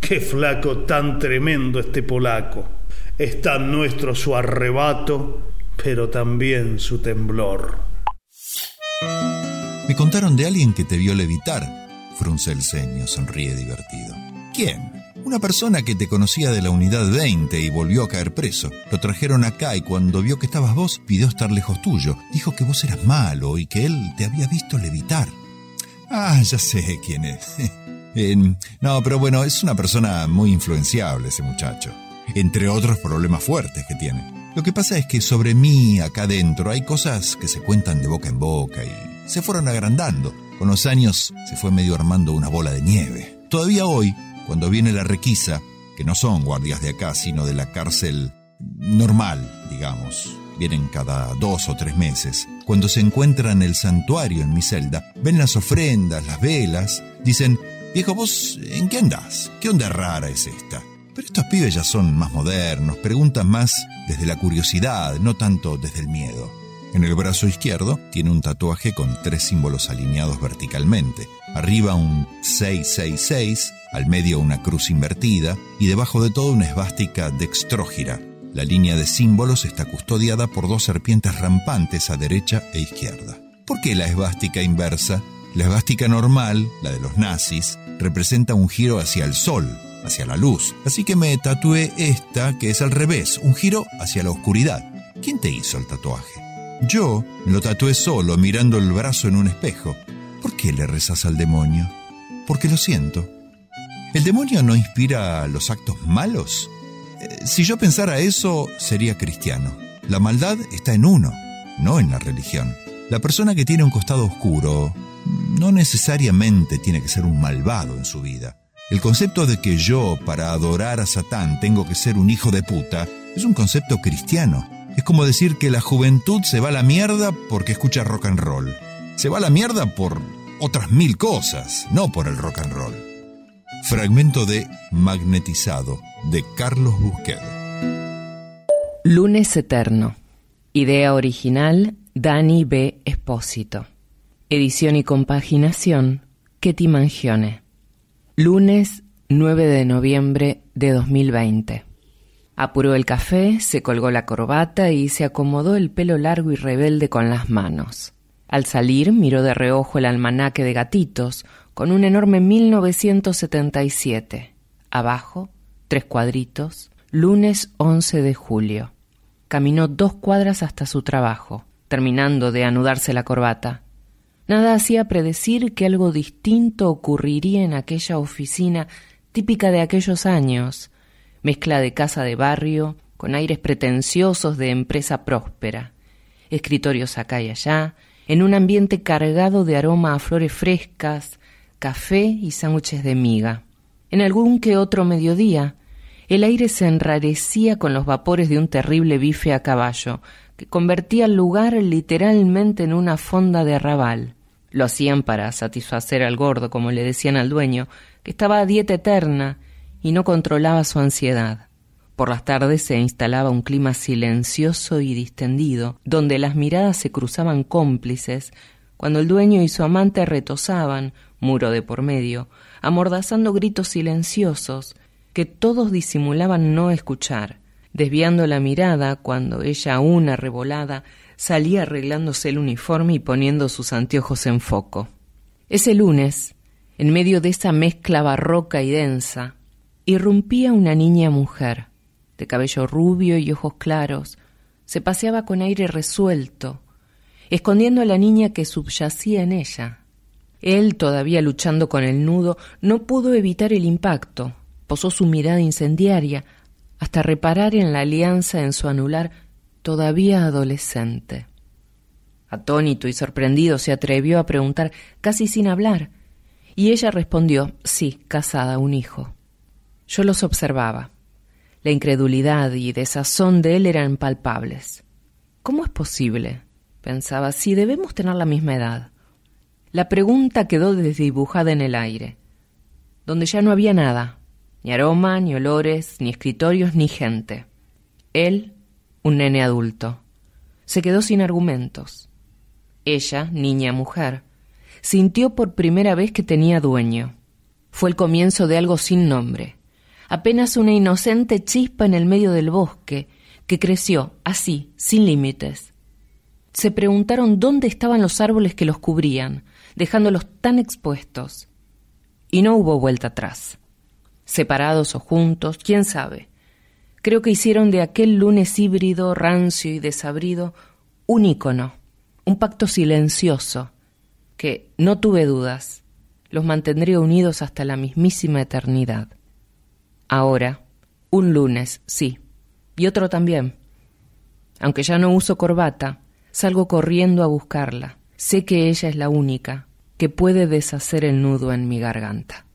S37: Qué flaco tan tremendo este polaco. Es tan nuestro su arrebato, pero también su temblor.
S6: Me contaron de alguien que te vio levitar. Frunce el ceño, sonríe divertido. ¿Quién? Una persona que te conocía de la unidad 20 y volvió a caer preso. Lo trajeron acá y cuando vio que estabas vos, pidió estar lejos tuyo. Dijo que vos eras malo y que él te había visto levitar. Ah, ya sé quién es. No, pero bueno, es una persona muy influenciable ese muchacho. Entre otros problemas fuertes que tiene. Lo que pasa es que sobre mí, acá adentro, hay cosas que se cuentan de boca en boca y se fueron agrandando. Con los años se fue medio armando una bola de nieve. Todavía hoy, cuando viene la requisa, que no son guardias de acá, sino de la cárcel normal, digamos, vienen cada dos o tres meses, cuando se encuentran el santuario en mi celda, ven las ofrendas, las velas, dicen, viejo, vos, ¿en qué andás? ¿Qué onda rara es esta? Pero estos pibes ya son más modernos, preguntan más desde la curiosidad, no tanto desde el miedo. En el brazo izquierdo tiene un tatuaje con tres símbolos alineados verticalmente. Arriba un 666, al medio una cruz invertida y debajo de todo una esvástica dextrógira. La línea de símbolos está custodiada por dos serpientes rampantes a derecha e izquierda. ¿Por qué la esvástica inversa? La esvástica normal, la de los nazis, representa un giro hacia el sol, hacia la luz. Así que me tatué esta, que es al revés, un giro hacia la oscuridad. ¿Quién te hizo el tatuaje? Yo lo tatué solo, mirando el brazo en un espejo. ¿Por qué le rezas al demonio? Porque lo siento. ¿El demonio no inspira los actos malos? Eh, si yo pensara eso, sería cristiano. La maldad está en uno, no en la religión. La persona que tiene un costado oscuro no necesariamente tiene que ser un malvado en su vida. El concepto de que yo, para adorar a Satán, tengo que ser un hijo de puta, es un concepto cristiano. Es como decir que la juventud se va a la mierda porque escucha rock and roll. Se va a la mierda por otras mil cosas, no por el rock and roll. Fragmento de Magnetizado, de Carlos Busquet.
S8: Lunes Eterno. Idea original, Dani B. Espósito. Edición y compaginación, Ketty Mangione. Lunes 9 de noviembre de 2020. Apuró el café, se colgó la corbata y se acomodó el pelo largo y rebelde con las manos. Al salir miró de reojo el almanaque de gatitos con un enorme 1977. Abajo, tres cuadritos, lunes 11 de julio. Caminó dos cuadras hasta su trabajo, terminando de anudarse la corbata. Nada hacía predecir que algo distinto ocurriría en aquella oficina típica de aquellos años, mezcla de casa de barrio, con aires pretenciosos de empresa próspera, escritorios acá y allá, en un ambiente cargado de aroma a flores frescas, café y sándwiches de miga. En algún que otro mediodía, el aire se enrarecía con los vapores de un terrible bife a caballo, que convertía el lugar literalmente en una fonda de arrabal. Lo hacían para satisfacer al gordo, como le decían al dueño, que estaba a dieta eterna y no controlaba su ansiedad. Por las tardes se instalaba un clima silencioso y distendido, donde las miradas se cruzaban cómplices, cuando el dueño y su amante retosaban, muro de por medio, amordazando gritos silenciosos que todos disimulaban no escuchar, desviando la mirada cuando ella, una revolada, salía arreglándose el uniforme y poniendo sus anteojos en foco. Ese lunes, en medio de esa mezcla barroca y densa, irrumpía una niña mujer, de cabello rubio y ojos claros, se paseaba con aire resuelto, escondiendo a la niña que subyacía en ella. Él, todavía luchando con el nudo, no pudo evitar el impacto, posó su mirada incendiaria, hasta reparar en la alianza en su anular todavía adolescente. Atónito y sorprendido se atrevió a preguntar casi sin hablar, y ella respondió sí, casada, un hijo. Yo los observaba. La incredulidad y desazón de él eran palpables. ¿Cómo es posible? pensaba, si debemos tener la misma edad. La pregunta quedó desdibujada en el aire, donde ya no había nada, ni aroma, ni olores, ni escritorios, ni gente. Él, un nene adulto, se quedó sin argumentos. Ella, niña mujer, sintió por primera vez que tenía dueño. Fue el comienzo de algo sin nombre, apenas una inocente chispa en el medio del bosque, que creció así, sin límites. Se preguntaron dónde estaban los árboles que los cubrían, dejándolos tan expuestos. Y no hubo vuelta atrás. Separados o juntos, quién sabe. Creo que hicieron de aquel lunes híbrido, rancio y desabrido un ícono, un pacto silencioso, que, no tuve dudas, los mantendría unidos hasta la mismísima eternidad. Ahora, un lunes, sí, y otro también. Aunque ya no uso corbata, salgo corriendo a buscarla. Sé que ella es la única que puede deshacer el nudo en mi garganta.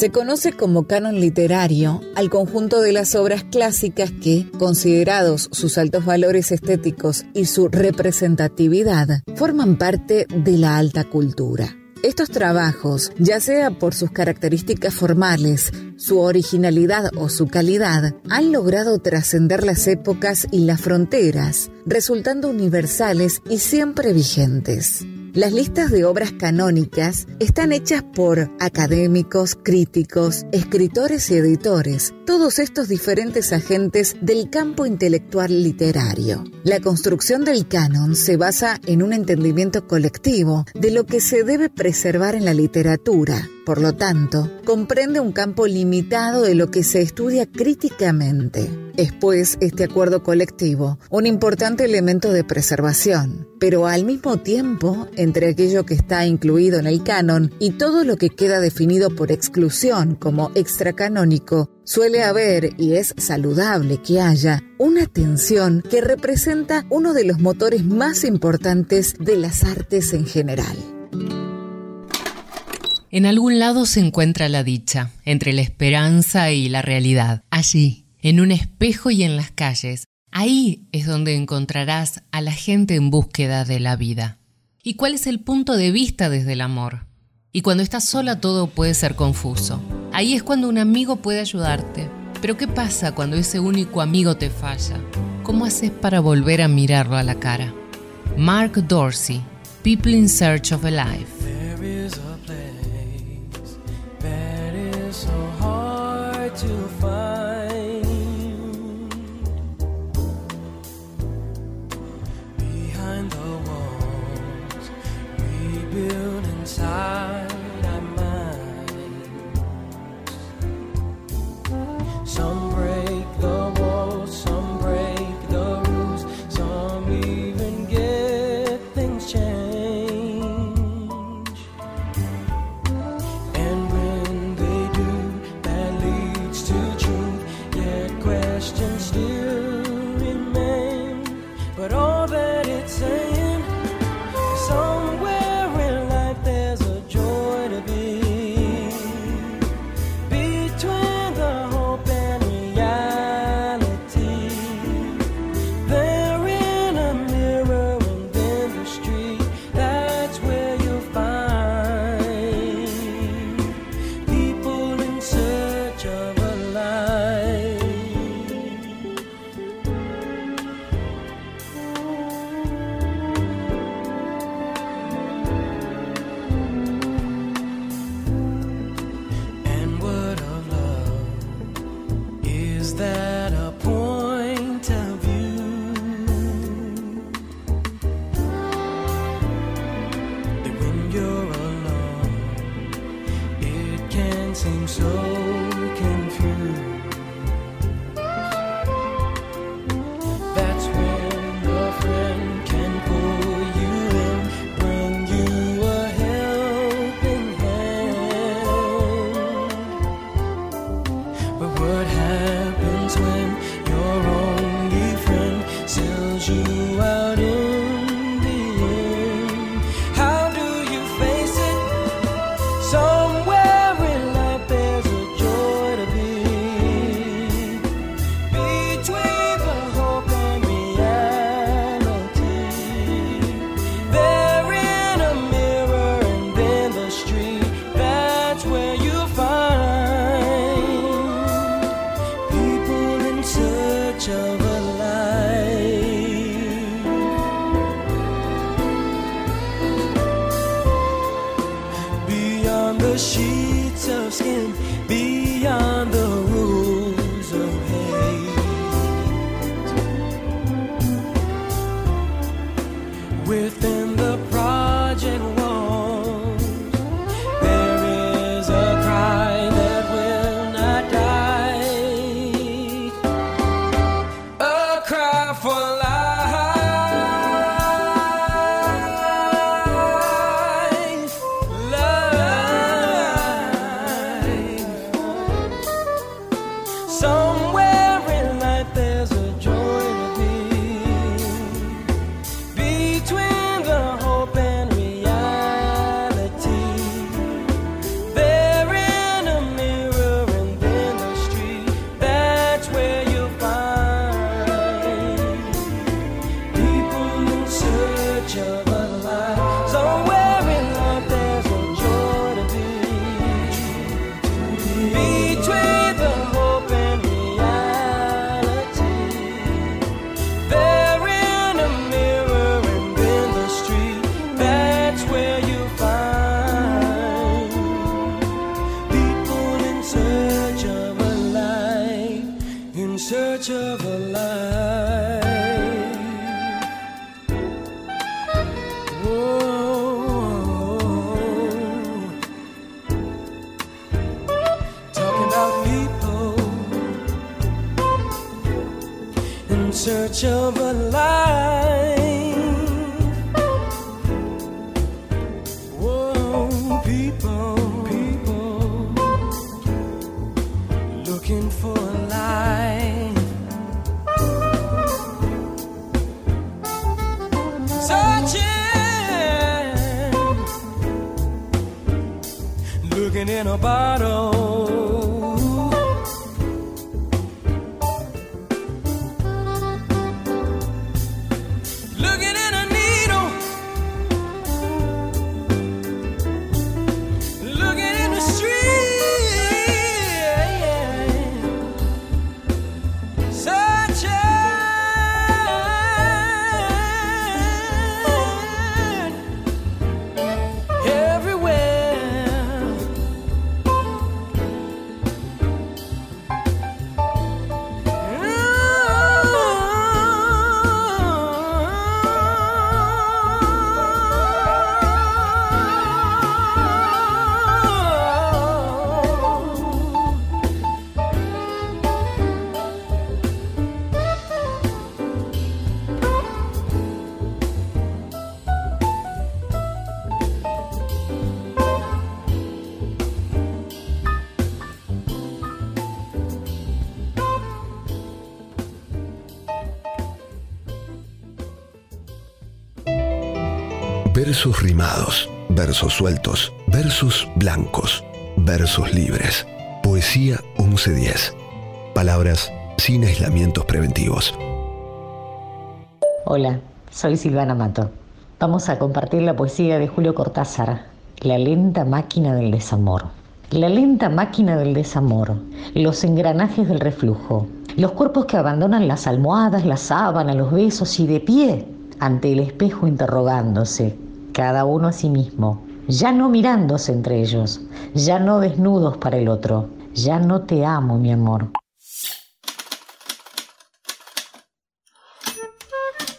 S4: Se conoce como canon literario al conjunto de las obras clásicas que, considerados sus altos valores estéticos y su representatividad, forman parte de la alta cultura. Estos trabajos, ya sea por sus características formales, su originalidad o su calidad, han logrado trascender las épocas y las fronteras, resultando universales y siempre vigentes. Las listas de obras canónicas están hechas por académicos, críticos, escritores y editores, todos estos diferentes agentes del campo intelectual literario. La construcción del canon se basa en un entendimiento colectivo de lo que se debe preservar en la literatura. Por lo tanto, comprende un campo limitado de lo que se estudia críticamente. Es pues este acuerdo colectivo un importante elemento de preservación, pero al mismo tiempo, entre aquello que está incluido en el canon y todo lo que queda definido por exclusión como extracanónico, suele haber, y es saludable que haya, una tensión que representa uno de los motores más importantes de las artes en general.
S38: En algún lado se encuentra la dicha, entre la esperanza y la realidad. Allí, en un espejo y en las calles, ahí es donde encontrarás a la gente en búsqueda de la vida. ¿Y cuál es el punto de vista desde el amor? Y cuando estás sola todo puede ser confuso. Ahí es cuando un amigo puede ayudarte. Pero ¿qué pasa cuando ese único amigo te falla? ¿Cómo haces para volver a mirarlo a la cara? Mark Dorsey, People in Search of a Life. to find behind the walls we build inside. In a bottle.
S2: Versos rimados, versos sueltos, versos blancos, versos libres. Poesía 1110. Palabras sin aislamientos preventivos.
S39: Hola, soy Silvana Mato. Vamos a compartir la poesía de Julio Cortázar, La lenta máquina del desamor. La lenta máquina del desamor, los engranajes del reflujo, los cuerpos que abandonan las almohadas, la sábana, los besos y de pie ante el espejo interrogándose, cada uno a sí mismo, ya no mirándose entre ellos, ya no desnudos para el otro, ya no te amo, mi amor.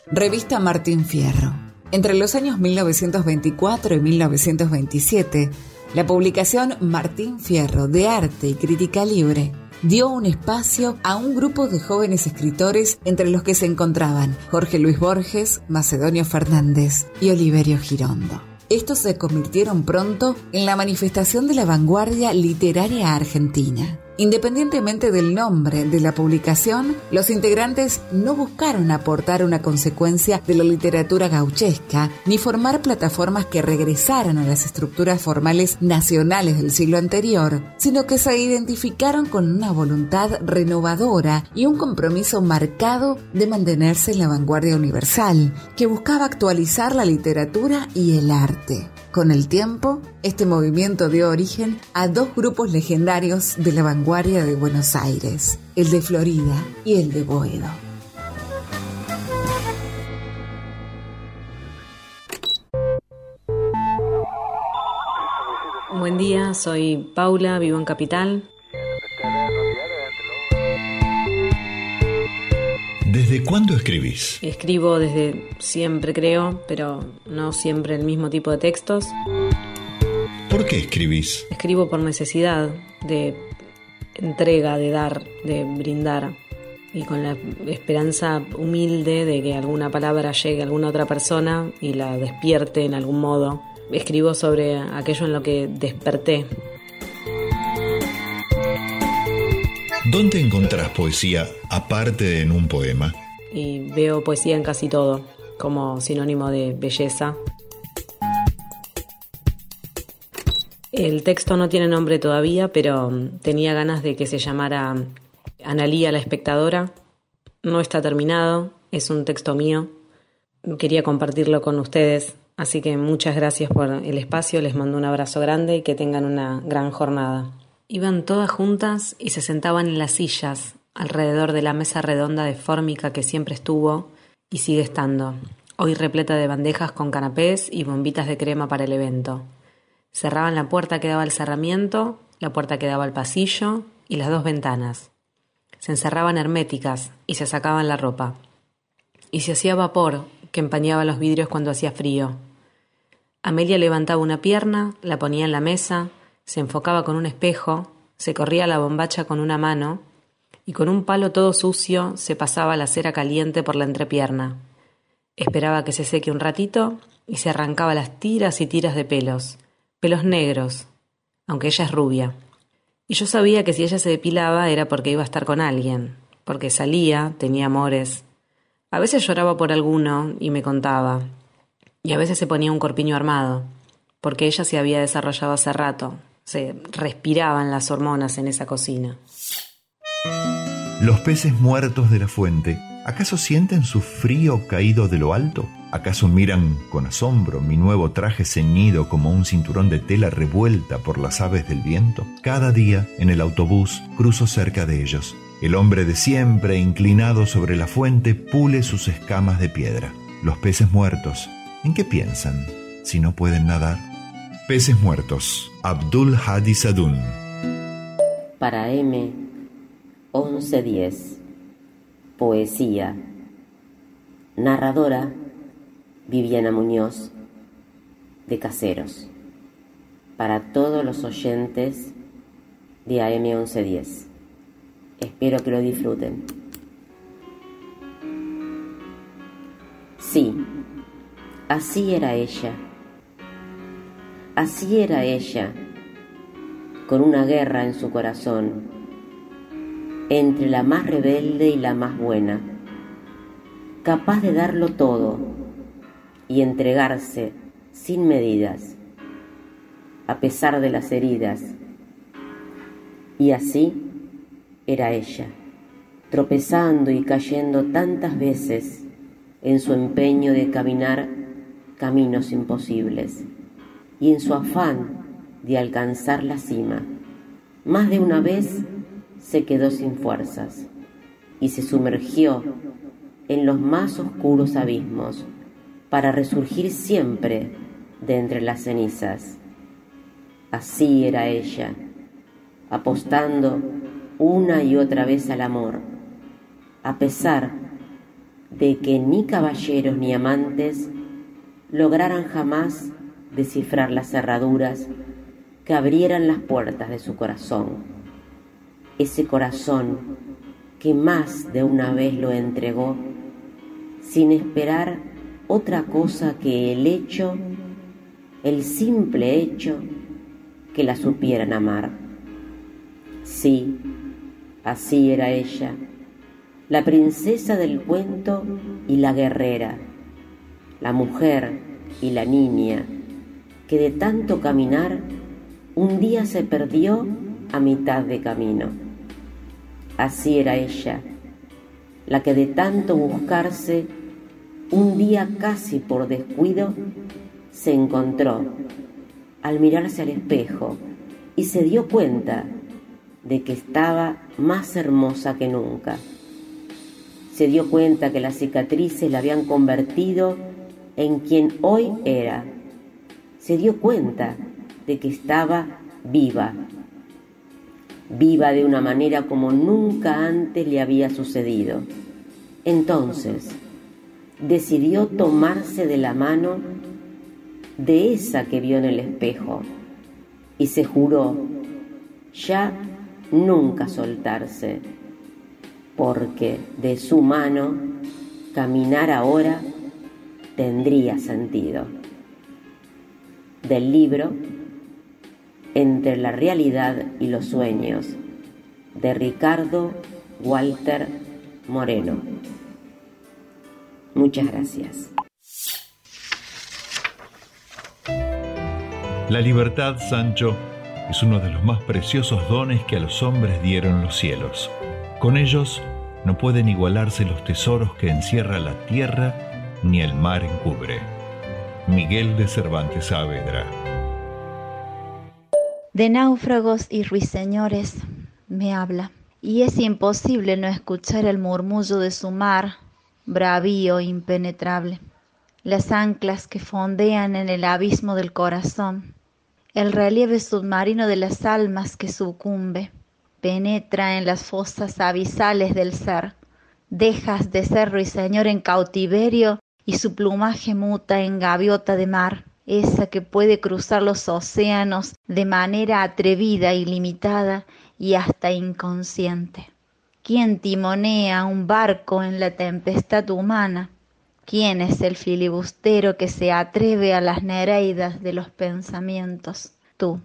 S4: Revista Martín Fierro. Entre los años 1924 y 1927, la publicación Martín Fierro de Arte y Crítica Libre dio un espacio a un grupo de jóvenes escritores entre los que se encontraban Jorge Luis Borges, Macedonio Fernández y Oliverio Girondo. Estos se convirtieron pronto en la manifestación de la vanguardia literaria argentina. Independientemente del nombre de la publicación, los integrantes no buscaron aportar una consecuencia de la literatura gauchesca ni formar plataformas que regresaran a las estructuras formales nacionales del siglo anterior, sino que se identificaron con una voluntad renovadora y un compromiso marcado de mantenerse en la vanguardia universal, que buscaba actualizar la literatura y el arte. Con el tiempo, este movimiento dio origen a dos grupos legendarios de la vanguardia de Buenos Aires, el de Florida y el de Boedo.
S26: Buen día, soy Paula, vivo en Capital.
S6: ¿Desde cuándo escribís?
S26: Escribo desde siempre, creo, pero no siempre el mismo tipo de textos.
S6: ¿Por qué escribís?
S26: Escribo por necesidad de entrega, de dar, de brindar. Y con la esperanza humilde de que alguna palabra llegue a alguna otra persona y la despierte en algún modo. Escribo sobre aquello en lo que desperté.
S6: ¿Dónde encontrás poesía aparte de en un poema?
S26: Y veo poesía en casi todo, como sinónimo de belleza. El texto no tiene nombre todavía, pero mm, tenía ganas de que se llamara Analía la espectadora. No está terminado, es un texto mío. Quería compartirlo con ustedes, así que muchas gracias por el espacio, les mando un abrazo grande y que tengan una gran jornada. Iban todas juntas y se sentaban en las sillas alrededor de la mesa redonda de fórmica que siempre estuvo y sigue estando, hoy repleta de bandejas con canapés y bombitas de crema para el evento. Cerraban la puerta que daba al cerramiento, la puerta que daba al pasillo y las dos ventanas. se encerraban herméticas y se sacaban la ropa. Y se hacía vapor que empañaba los vidrios cuando hacía frío. Amelia levantaba una pierna, la ponía en la mesa, se enfocaba con un espejo, se corría la bombacha con una mano y con un palo todo sucio se pasaba la cera caliente por la entrepierna. Esperaba que se seque un ratito y se arrancaba las tiras y tiras de pelos, pelos negros, aunque ella es rubia. Y yo sabía que si ella se depilaba era porque iba a estar con alguien, porque salía, tenía amores. A veces lloraba por alguno y me contaba, y a veces se ponía un corpiño armado, porque ella se había desarrollado hace rato, se respiraban las hormonas en esa cocina.
S6: Los peces muertos de la fuente, ¿acaso sienten su frío caído de lo alto? ¿Acaso miran con asombro mi nuevo traje ceñido como un cinturón de tela revuelta por las aves del viento? Cada día, en el autobús, cruzo cerca de ellos. El hombre de siempre, inclinado sobre la fuente, pule sus escamas de piedra. Los peces muertos, ¿en qué piensan si no pueden nadar? Peces muertos, Abdul Hadi Sadun.
S40: Para M 11.10 Poesía Narradora Viviana Muñoz de Caseros para todos los oyentes de AM 1110. Espero que lo disfruten. Sí, así era ella. Así era ella, con una guerra en su corazón entre la más rebelde y la más buena, capaz de darlo todo y entregarse sin medidas, a pesar de las heridas. Y así era ella, tropezando y cayendo tantas veces en su empeño de caminar caminos imposibles y en su afán de alcanzar la cima. Más de una vez se quedó sin fuerzas y se sumergió en los más oscuros abismos para resurgir siempre de entre las cenizas. Así era ella, apostando una y otra vez al amor, a pesar de que ni caballeros ni amantes lograran jamás descifrar las cerraduras que abrieran las puertas de su corazón ese corazón que más de una vez lo entregó sin esperar otra cosa que el hecho, el simple hecho que la supieran amar. Sí, así era ella, la princesa del cuento y la guerrera, la mujer y la niña, que de tanto caminar un día se perdió a mitad de camino. Así era ella, la que de tanto buscarse, un día casi por descuido, se encontró al mirarse al espejo y se dio cuenta de que estaba más hermosa que nunca. Se dio cuenta que las cicatrices la habían convertido en quien hoy era. Se dio cuenta de que estaba viva viva de una manera como nunca antes le había sucedido. Entonces, decidió tomarse de la mano de esa que vio en el espejo y se juró ya nunca soltarse, porque de su mano caminar ahora tendría sentido. Del libro entre la realidad y los sueños, de Ricardo Walter Moreno. Muchas gracias.
S6: La libertad, Sancho, es uno de los más preciosos dones que a los hombres dieron los cielos. Con ellos no pueden igualarse los tesoros que encierra la tierra ni el mar encubre. Miguel de Cervantes Saavedra.
S41: De náufragos y ruiseñores me habla, y es imposible no escuchar el murmullo de su mar, bravío e impenetrable, las anclas que fondean en el abismo del corazón, el relieve submarino de las almas que sucumbe, penetra en las fosas abisales del ser. Dejas de ser ruiseñor en cautiverio y su plumaje muta en gaviota de mar, esa que puede cruzar los océanos de manera atrevida y limitada y hasta inconsciente. ¿Quién timonea un barco en la tempestad humana? ¿Quién es el filibustero que se atreve a las nereidas de los pensamientos? Tú,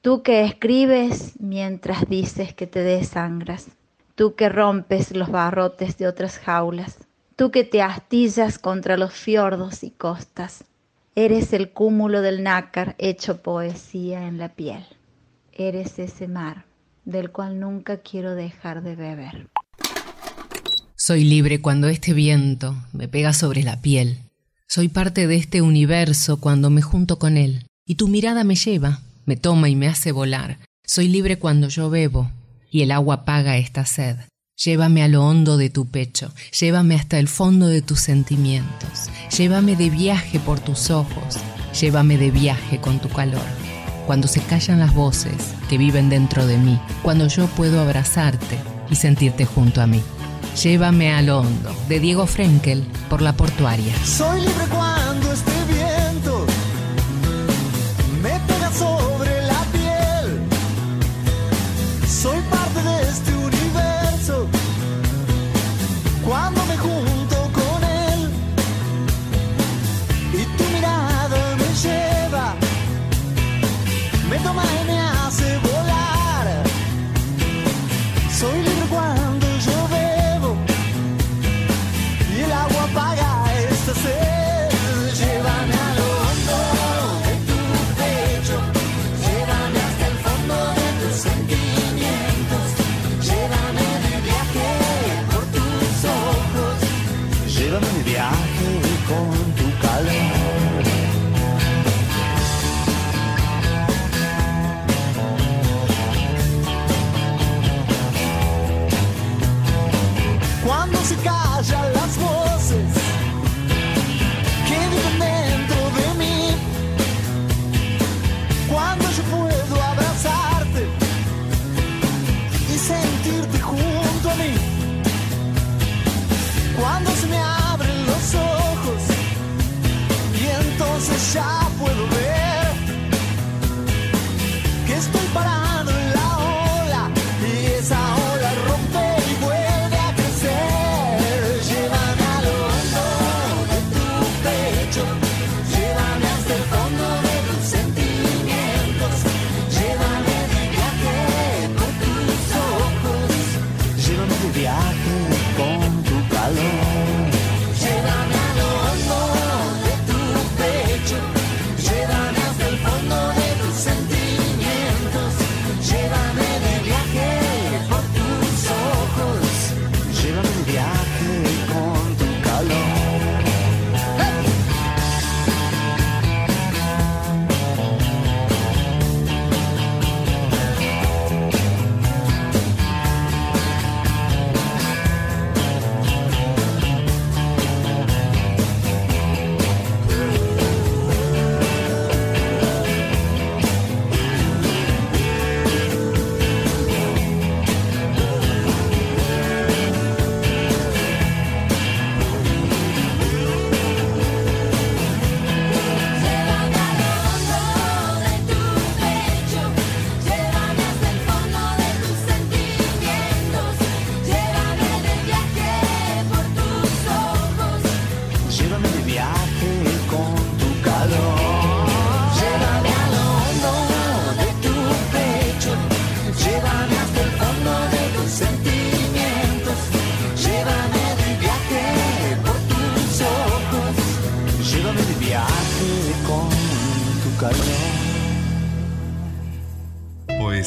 S41: tú que escribes mientras dices que te desangras, tú que rompes los barrotes de otras jaulas, tú que te astillas contra los fiordos y costas, eres el cúmulo del nácar hecho poesía en la piel, eres ese mar del cual nunca quiero dejar de beber.
S8: Soy libre cuando este viento me pega sobre la piel. Soy parte de este universo cuando me junto con él. Y tu mirada me lleva, me toma y me hace volar. Soy libre cuando yo bebo y el agua apaga esta sed. Llévame a lo hondo de tu pecho, llévame hasta el fondo de tus sentimientos, llévame de viaje por tus ojos, llévame de viaje con tu calor. Cuando se callan las voces que viven dentro de mí, cuando yo puedo abrazarte y sentirte junto a mí. Llévame a lo hondo, de Diego Frenkel, por la portuaria.
S11: Soy libre cuando este